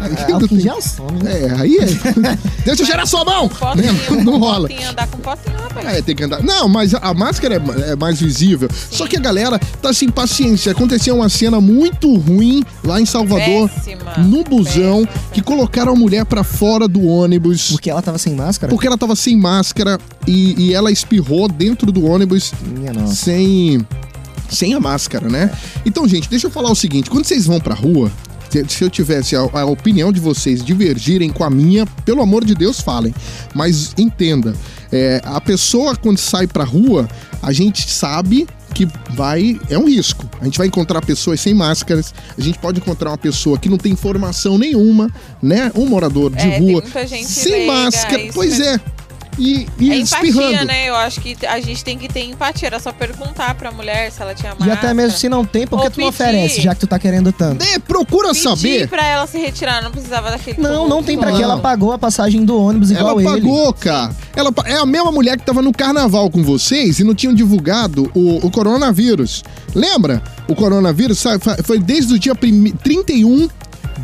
Aí, É, álcool em gel some, né? É, aí é. [laughs] Deixa eu cheirar sua mão! Potinho, [laughs] Né? Não rola. potinho, andar com potinho, rapaz. É, tem que andar. Não, mas a, máscara é, é mais visível. Só que a galera tá sem paciência. Aconteceu uma cena muito ruim lá em Salvador, Péssima. no busão, que colocaram a mulher pra fora do ônibus. Porque ela tava sem máscara? Porque ela tava sem máscara e, e ela espirrou dentro do ônibus Minha nossa. sem, sem a máscara, né? Então, gente, deixa eu falar o seguinte: quando vocês vão pra rua, se, eu tivesse a, a opinião de vocês divergirem com a minha, pelo amor de Deus, falem. Mas entenda, é, a pessoa quando sai pra rua, a gente sabe que vai. É um risco. A gente vai encontrar pessoas sem máscaras, a gente pode encontrar uma pessoa que não tem informação nenhuma, né? Um morador de É, tem rua muita gente sem máscara. isso Pois mesmo. é. E, e É empatia, espirrando. né? Eu acho que a gente tem que ter empatia. Era só perguntar pra mulher se ela tinha E máscara. até mesmo se não tem, por que Ou tu não oferece, já que tu tá querendo tanto? É, procura Pedir saber. pra ela se retirar, não precisava daquele Não, não tem pra que ela pagou a passagem do ônibus Ela igual ele. pagou, cara. Ela é a mesma mulher que tava no carnaval com vocês e não tinham divulgado o, o coronavírus. Lembra? O coronavírus foi desde o dia prime- 31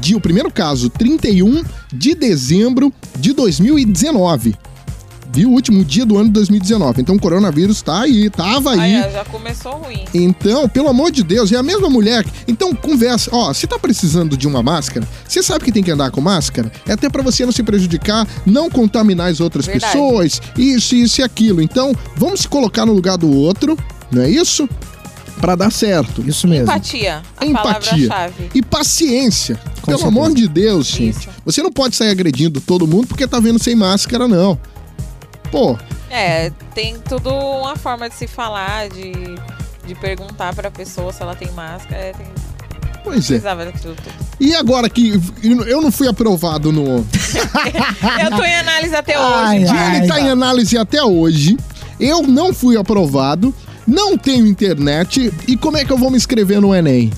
de o primeiro caso, 31 de dezembro de 2019. Viu? O último dia do ano de 2019. Então o coronavírus tá aí, tava aí. Ó, já começou ruim. Então, pelo amor de Deus, é a mesma mulher. Então, conversa. Ó, você tá precisando de uma máscara? Você sabe que tem que andar com máscara? É até pra você não se prejudicar, não contaminar as outras Verdade. pessoas, isso, isso e aquilo. Então, vamos se colocar no lugar do outro, não é isso? Pra dar certo. Isso mesmo. Empatia. A Empatia. palavra-chave. E paciência. Com Pelo certeza. amor de Deus, gente. Você não pode sair agredindo todo mundo porque tá vendo sem máscara, não. Pô, É, tem tudo uma forma de se falar, de, de perguntar pra pessoa se ela tem máscara. É, tem... pois é. E agora que eu não fui aprovado no. [laughs] Eu tô em análise até Ai, hoje. ai. Ele tá em análise até hoje. Eu não fui aprovado, não tenho internet. E como é que eu vou me inscrever no Enem?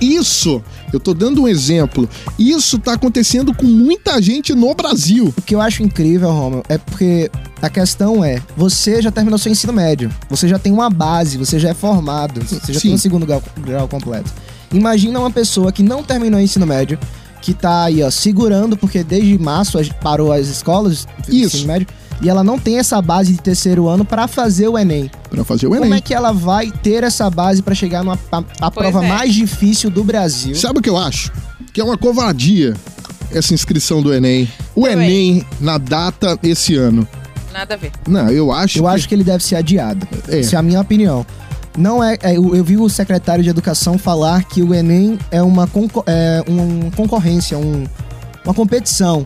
Isso, eu tô dando um exemplo. Isso tá acontecendo com muita gente no Brasil. O que eu acho incrível, Romulo, é porque a questão é, você já terminou seu ensino médio, você já tem uma base, você já é formado, você já Sim. tem um segundo grau, grau completo. Imagina uma pessoa que não terminou o ensino médio, que tá aí, ó, segurando, porque desde março parou as escolas Isso. ensino médio, e ela não tem essa base de terceiro ano pra fazer o Enem. Pra fazer o Como Enem. é que ela vai ter essa base pra chegar numa a, a prova é. mais difícil do Brasil? Sabe o que eu acho? Que é uma covardia essa inscrição do Enem. O Também. Enem na data esse ano. Nada a ver. Não, eu acho. Eu que- acho que ele deve ser adiado. É. Essa é a minha opinião. Não é, é, eu, eu vi o secretário de Educação falar que o Enem é uma conco- é, um- concorrência, um- uma competição.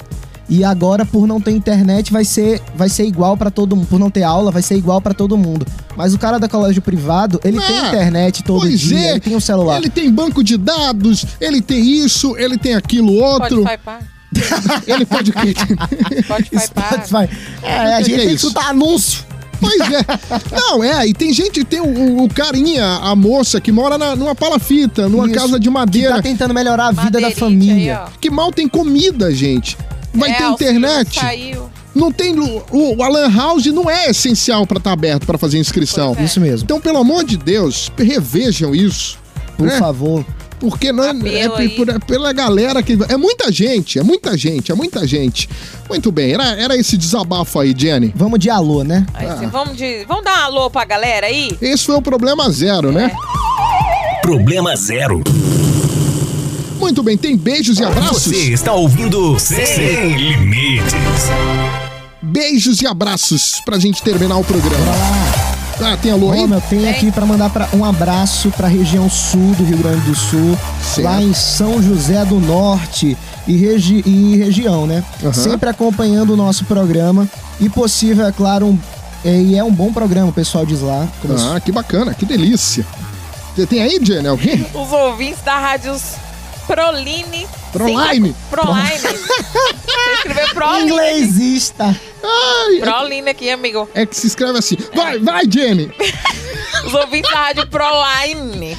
E agora, por não ter internet, vai ser, vai ser igual pra todo mundo. Por não ter aula, vai ser igual pra todo mundo. Mas o cara da colégio privado, ele Ah, tem internet todo pois dia, é. ele tem um celular. Ele tem banco de dados, ele tem isso, ele tem aquilo outro. Pode. [laughs] Ele pode o quê? [laughs] Spotify. É, a que gente é tem que escutar anúncio. Pois é. Não, é, e tem gente, tem o, o- carinha, a moça que mora na- numa palafita, numa Isso. casa de Que madeira, tá tentando melhorar a vida da Madeirite família. aí, que mal tem comida, gente. Vai É, ter internet. Saiu. Não tem. O, o Alan House não é essencial pra estar aberto pra fazer inscrição. É. Isso mesmo. Então, pelo amor de Deus, revejam isso. Por né? favor. Porque não é, é pela galera que. É muita gente, é muita gente, é muita gente. Muito bem, era, era esse desabafo aí, Jenny. Vamos de alô, né? Aí, Ah. vamos, de, vamos dar um alô pra galera aí? Esse foi o problema zero, né? Problema zero. Muito bem, tem beijos e abraços? Você está ouvindo Sem Limites. Beijos e abraços pra gente terminar o programa. Ah, tem alô aí? Roma, eu tenho aqui pra mandar pra, um abraço pra região sul do Rio Grande do Sul, Certo. lá em São José do Norte e, regi e região, né? Aham. Sempre acompanhando o nosso programa e possível, é claro, um, é, e é um bom programa, o pessoal diz lá. Como Ah, que bacana, que delícia. Você tem aí, Jenny, alguém? Os ouvintes da Rádio Proline. Proline. Proline. Você escreveu Proline. [laughs] Inglesista. Ai, Proline aqui, amigo. é que se escreve assim. Vai, vai, Jenny. [laughs] Os ouvintes da Rádio Proline.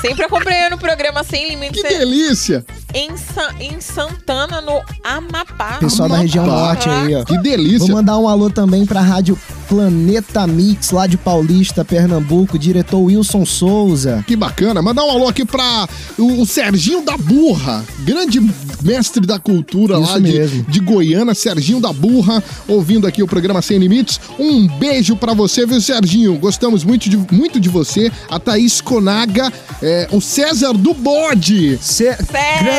Sempre acompanhando o programa Sem Limites Que delícia. Em, Sa- em Santana, no Amapá. Pessoal da região Amapá. norte aí, ó. Que delícia. Vou mandar um alô também pra Rádio Planeta Mix, lá de Paulista, Pernambuco, diretor Wilson Souza. Que bacana. Mandar um alô aqui pra o, o Serginho da Burra, grande mestre da cultura Isso lá de, mesmo. de Goiânia, Serginho da Burra, ouvindo aqui o programa Sem Limites. Um beijo pra você, viu, Serginho? Gostamos muito de, muito de você. A Thaís Conaga, é, o César do Bode. Cê-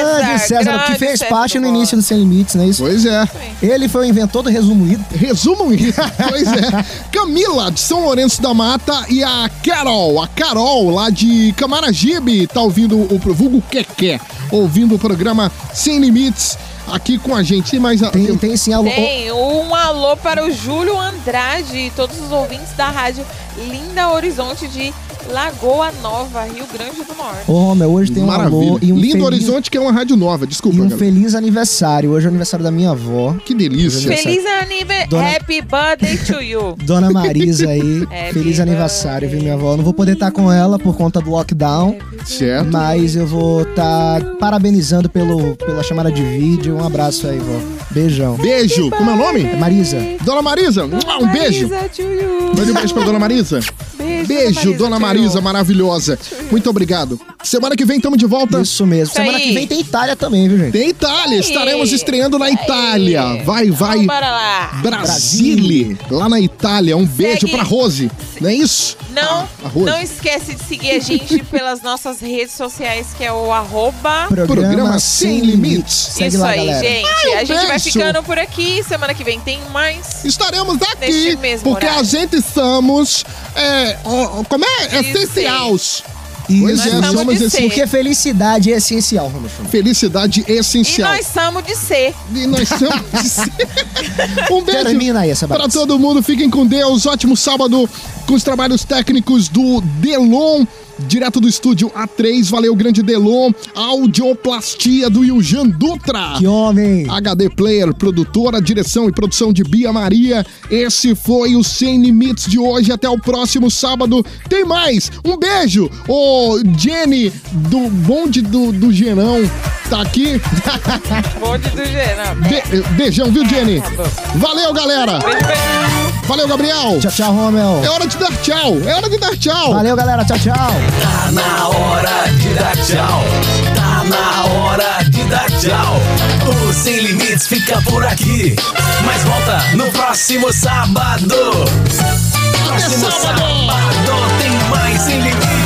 grande César, que grande fez César parte no início do Sem Limites, não é isso? Pois é. Ele foi o inventor do resumido. Resumam isso. [laughs] pois é. Camila, de São Lourenço da Mata, e a Carol, a Carol, lá de Camaragibe, tá ouvindo o vulgo Quequé, ouvindo o programa Sem Limites aqui com a gente. E mais Tem, tem sim alô. Tem um alô para o Júlio Andrade e todos os ouvintes da rádio Linda Horizonte de Lagoa Nova, Rio Grande do Norte. Ô, Romeu, hoje tem um Maravilha. alô e um Lindo feliz... Horizonte, que é uma rádio nova. Desculpa, E um galera. feliz aniversário. Hoje é o aniversário da minha avó. Que delícia. Feliz aniversário. Dona- Happy birthday to you. [laughs] Dona Marisa aí, feliz aniversário, viu, minha avó? Eu não vou poder estar com ela por conta do lockdown. Certo. Mas eu vou estar parabenizando pelo, pela chamada de vídeo. Um abraço aí, vó. Beijão. Beijo. Como é o nome? Marisa. Dona Marisa, um beijo. Marisa to you. Mande um beijo pra Dona Marisa. Beijo, Beijo, Dona Marisa, maravilhosa. Muito obrigado. Semana que vem estamos de volta. Isso mesmo. Isso Semana aí. que vem tem Itália também, viu, gente? Tem Itália, estaremos estreando na Itália. Vai, vai. Bora lá. Brasile, lá na Itália. Um beijo Segue. pra Rose. Não é isso? Não, a Rose. não esquece de seguir a gente [laughs] pelas nossas redes sociais, que é o arroba... Programa Sem Limites. Segue Isso lá, aí, galera. gente. Ai, um a gente vai beijo. ficando por aqui. Semana que vem tem mais. Estaremos Neste aqui mesmo porque a horário. gente somos. É, ó, ó, como é? Essenciais. Pois Isso, é, Nós somos de ser. Porque felicidade é essencial, Romeu. Felicidade E essencial. nós somos de ser. E nós [laughs] somos de ser. Um beijo Termina aí essa para bagaça. todo mundo. Fiquem com Deus. Ótimo sábado com os trabalhos técnicos do Delon. Direto do estúdio A3, valeu grande Delon, audioplastia do Yujan Dutra. Que homem! HD Player, produtora, direção e produção de Bia Maria. Esse foi o Sem Limites de hoje. Até o próximo sábado. Tem mais. Um beijo. Ô, Jenny, do bonde do, do Genão, tá aqui. Bonde do Gena. Be- beijão, viu, Jenny? Valeu, galera. Beijo, beijo. Valeu, Gabriel. Tchau, tchau, Romel. É hora de dar tchau. É hora de dar tchau. Valeu, galera. Tchau, tchau. Tá na hora de dar tchau. Tá na hora de dar tchau. O Sem Limites fica por aqui. Mas volta no próximo sábado. Próximo sábado, sábado tem mais Sem Limites.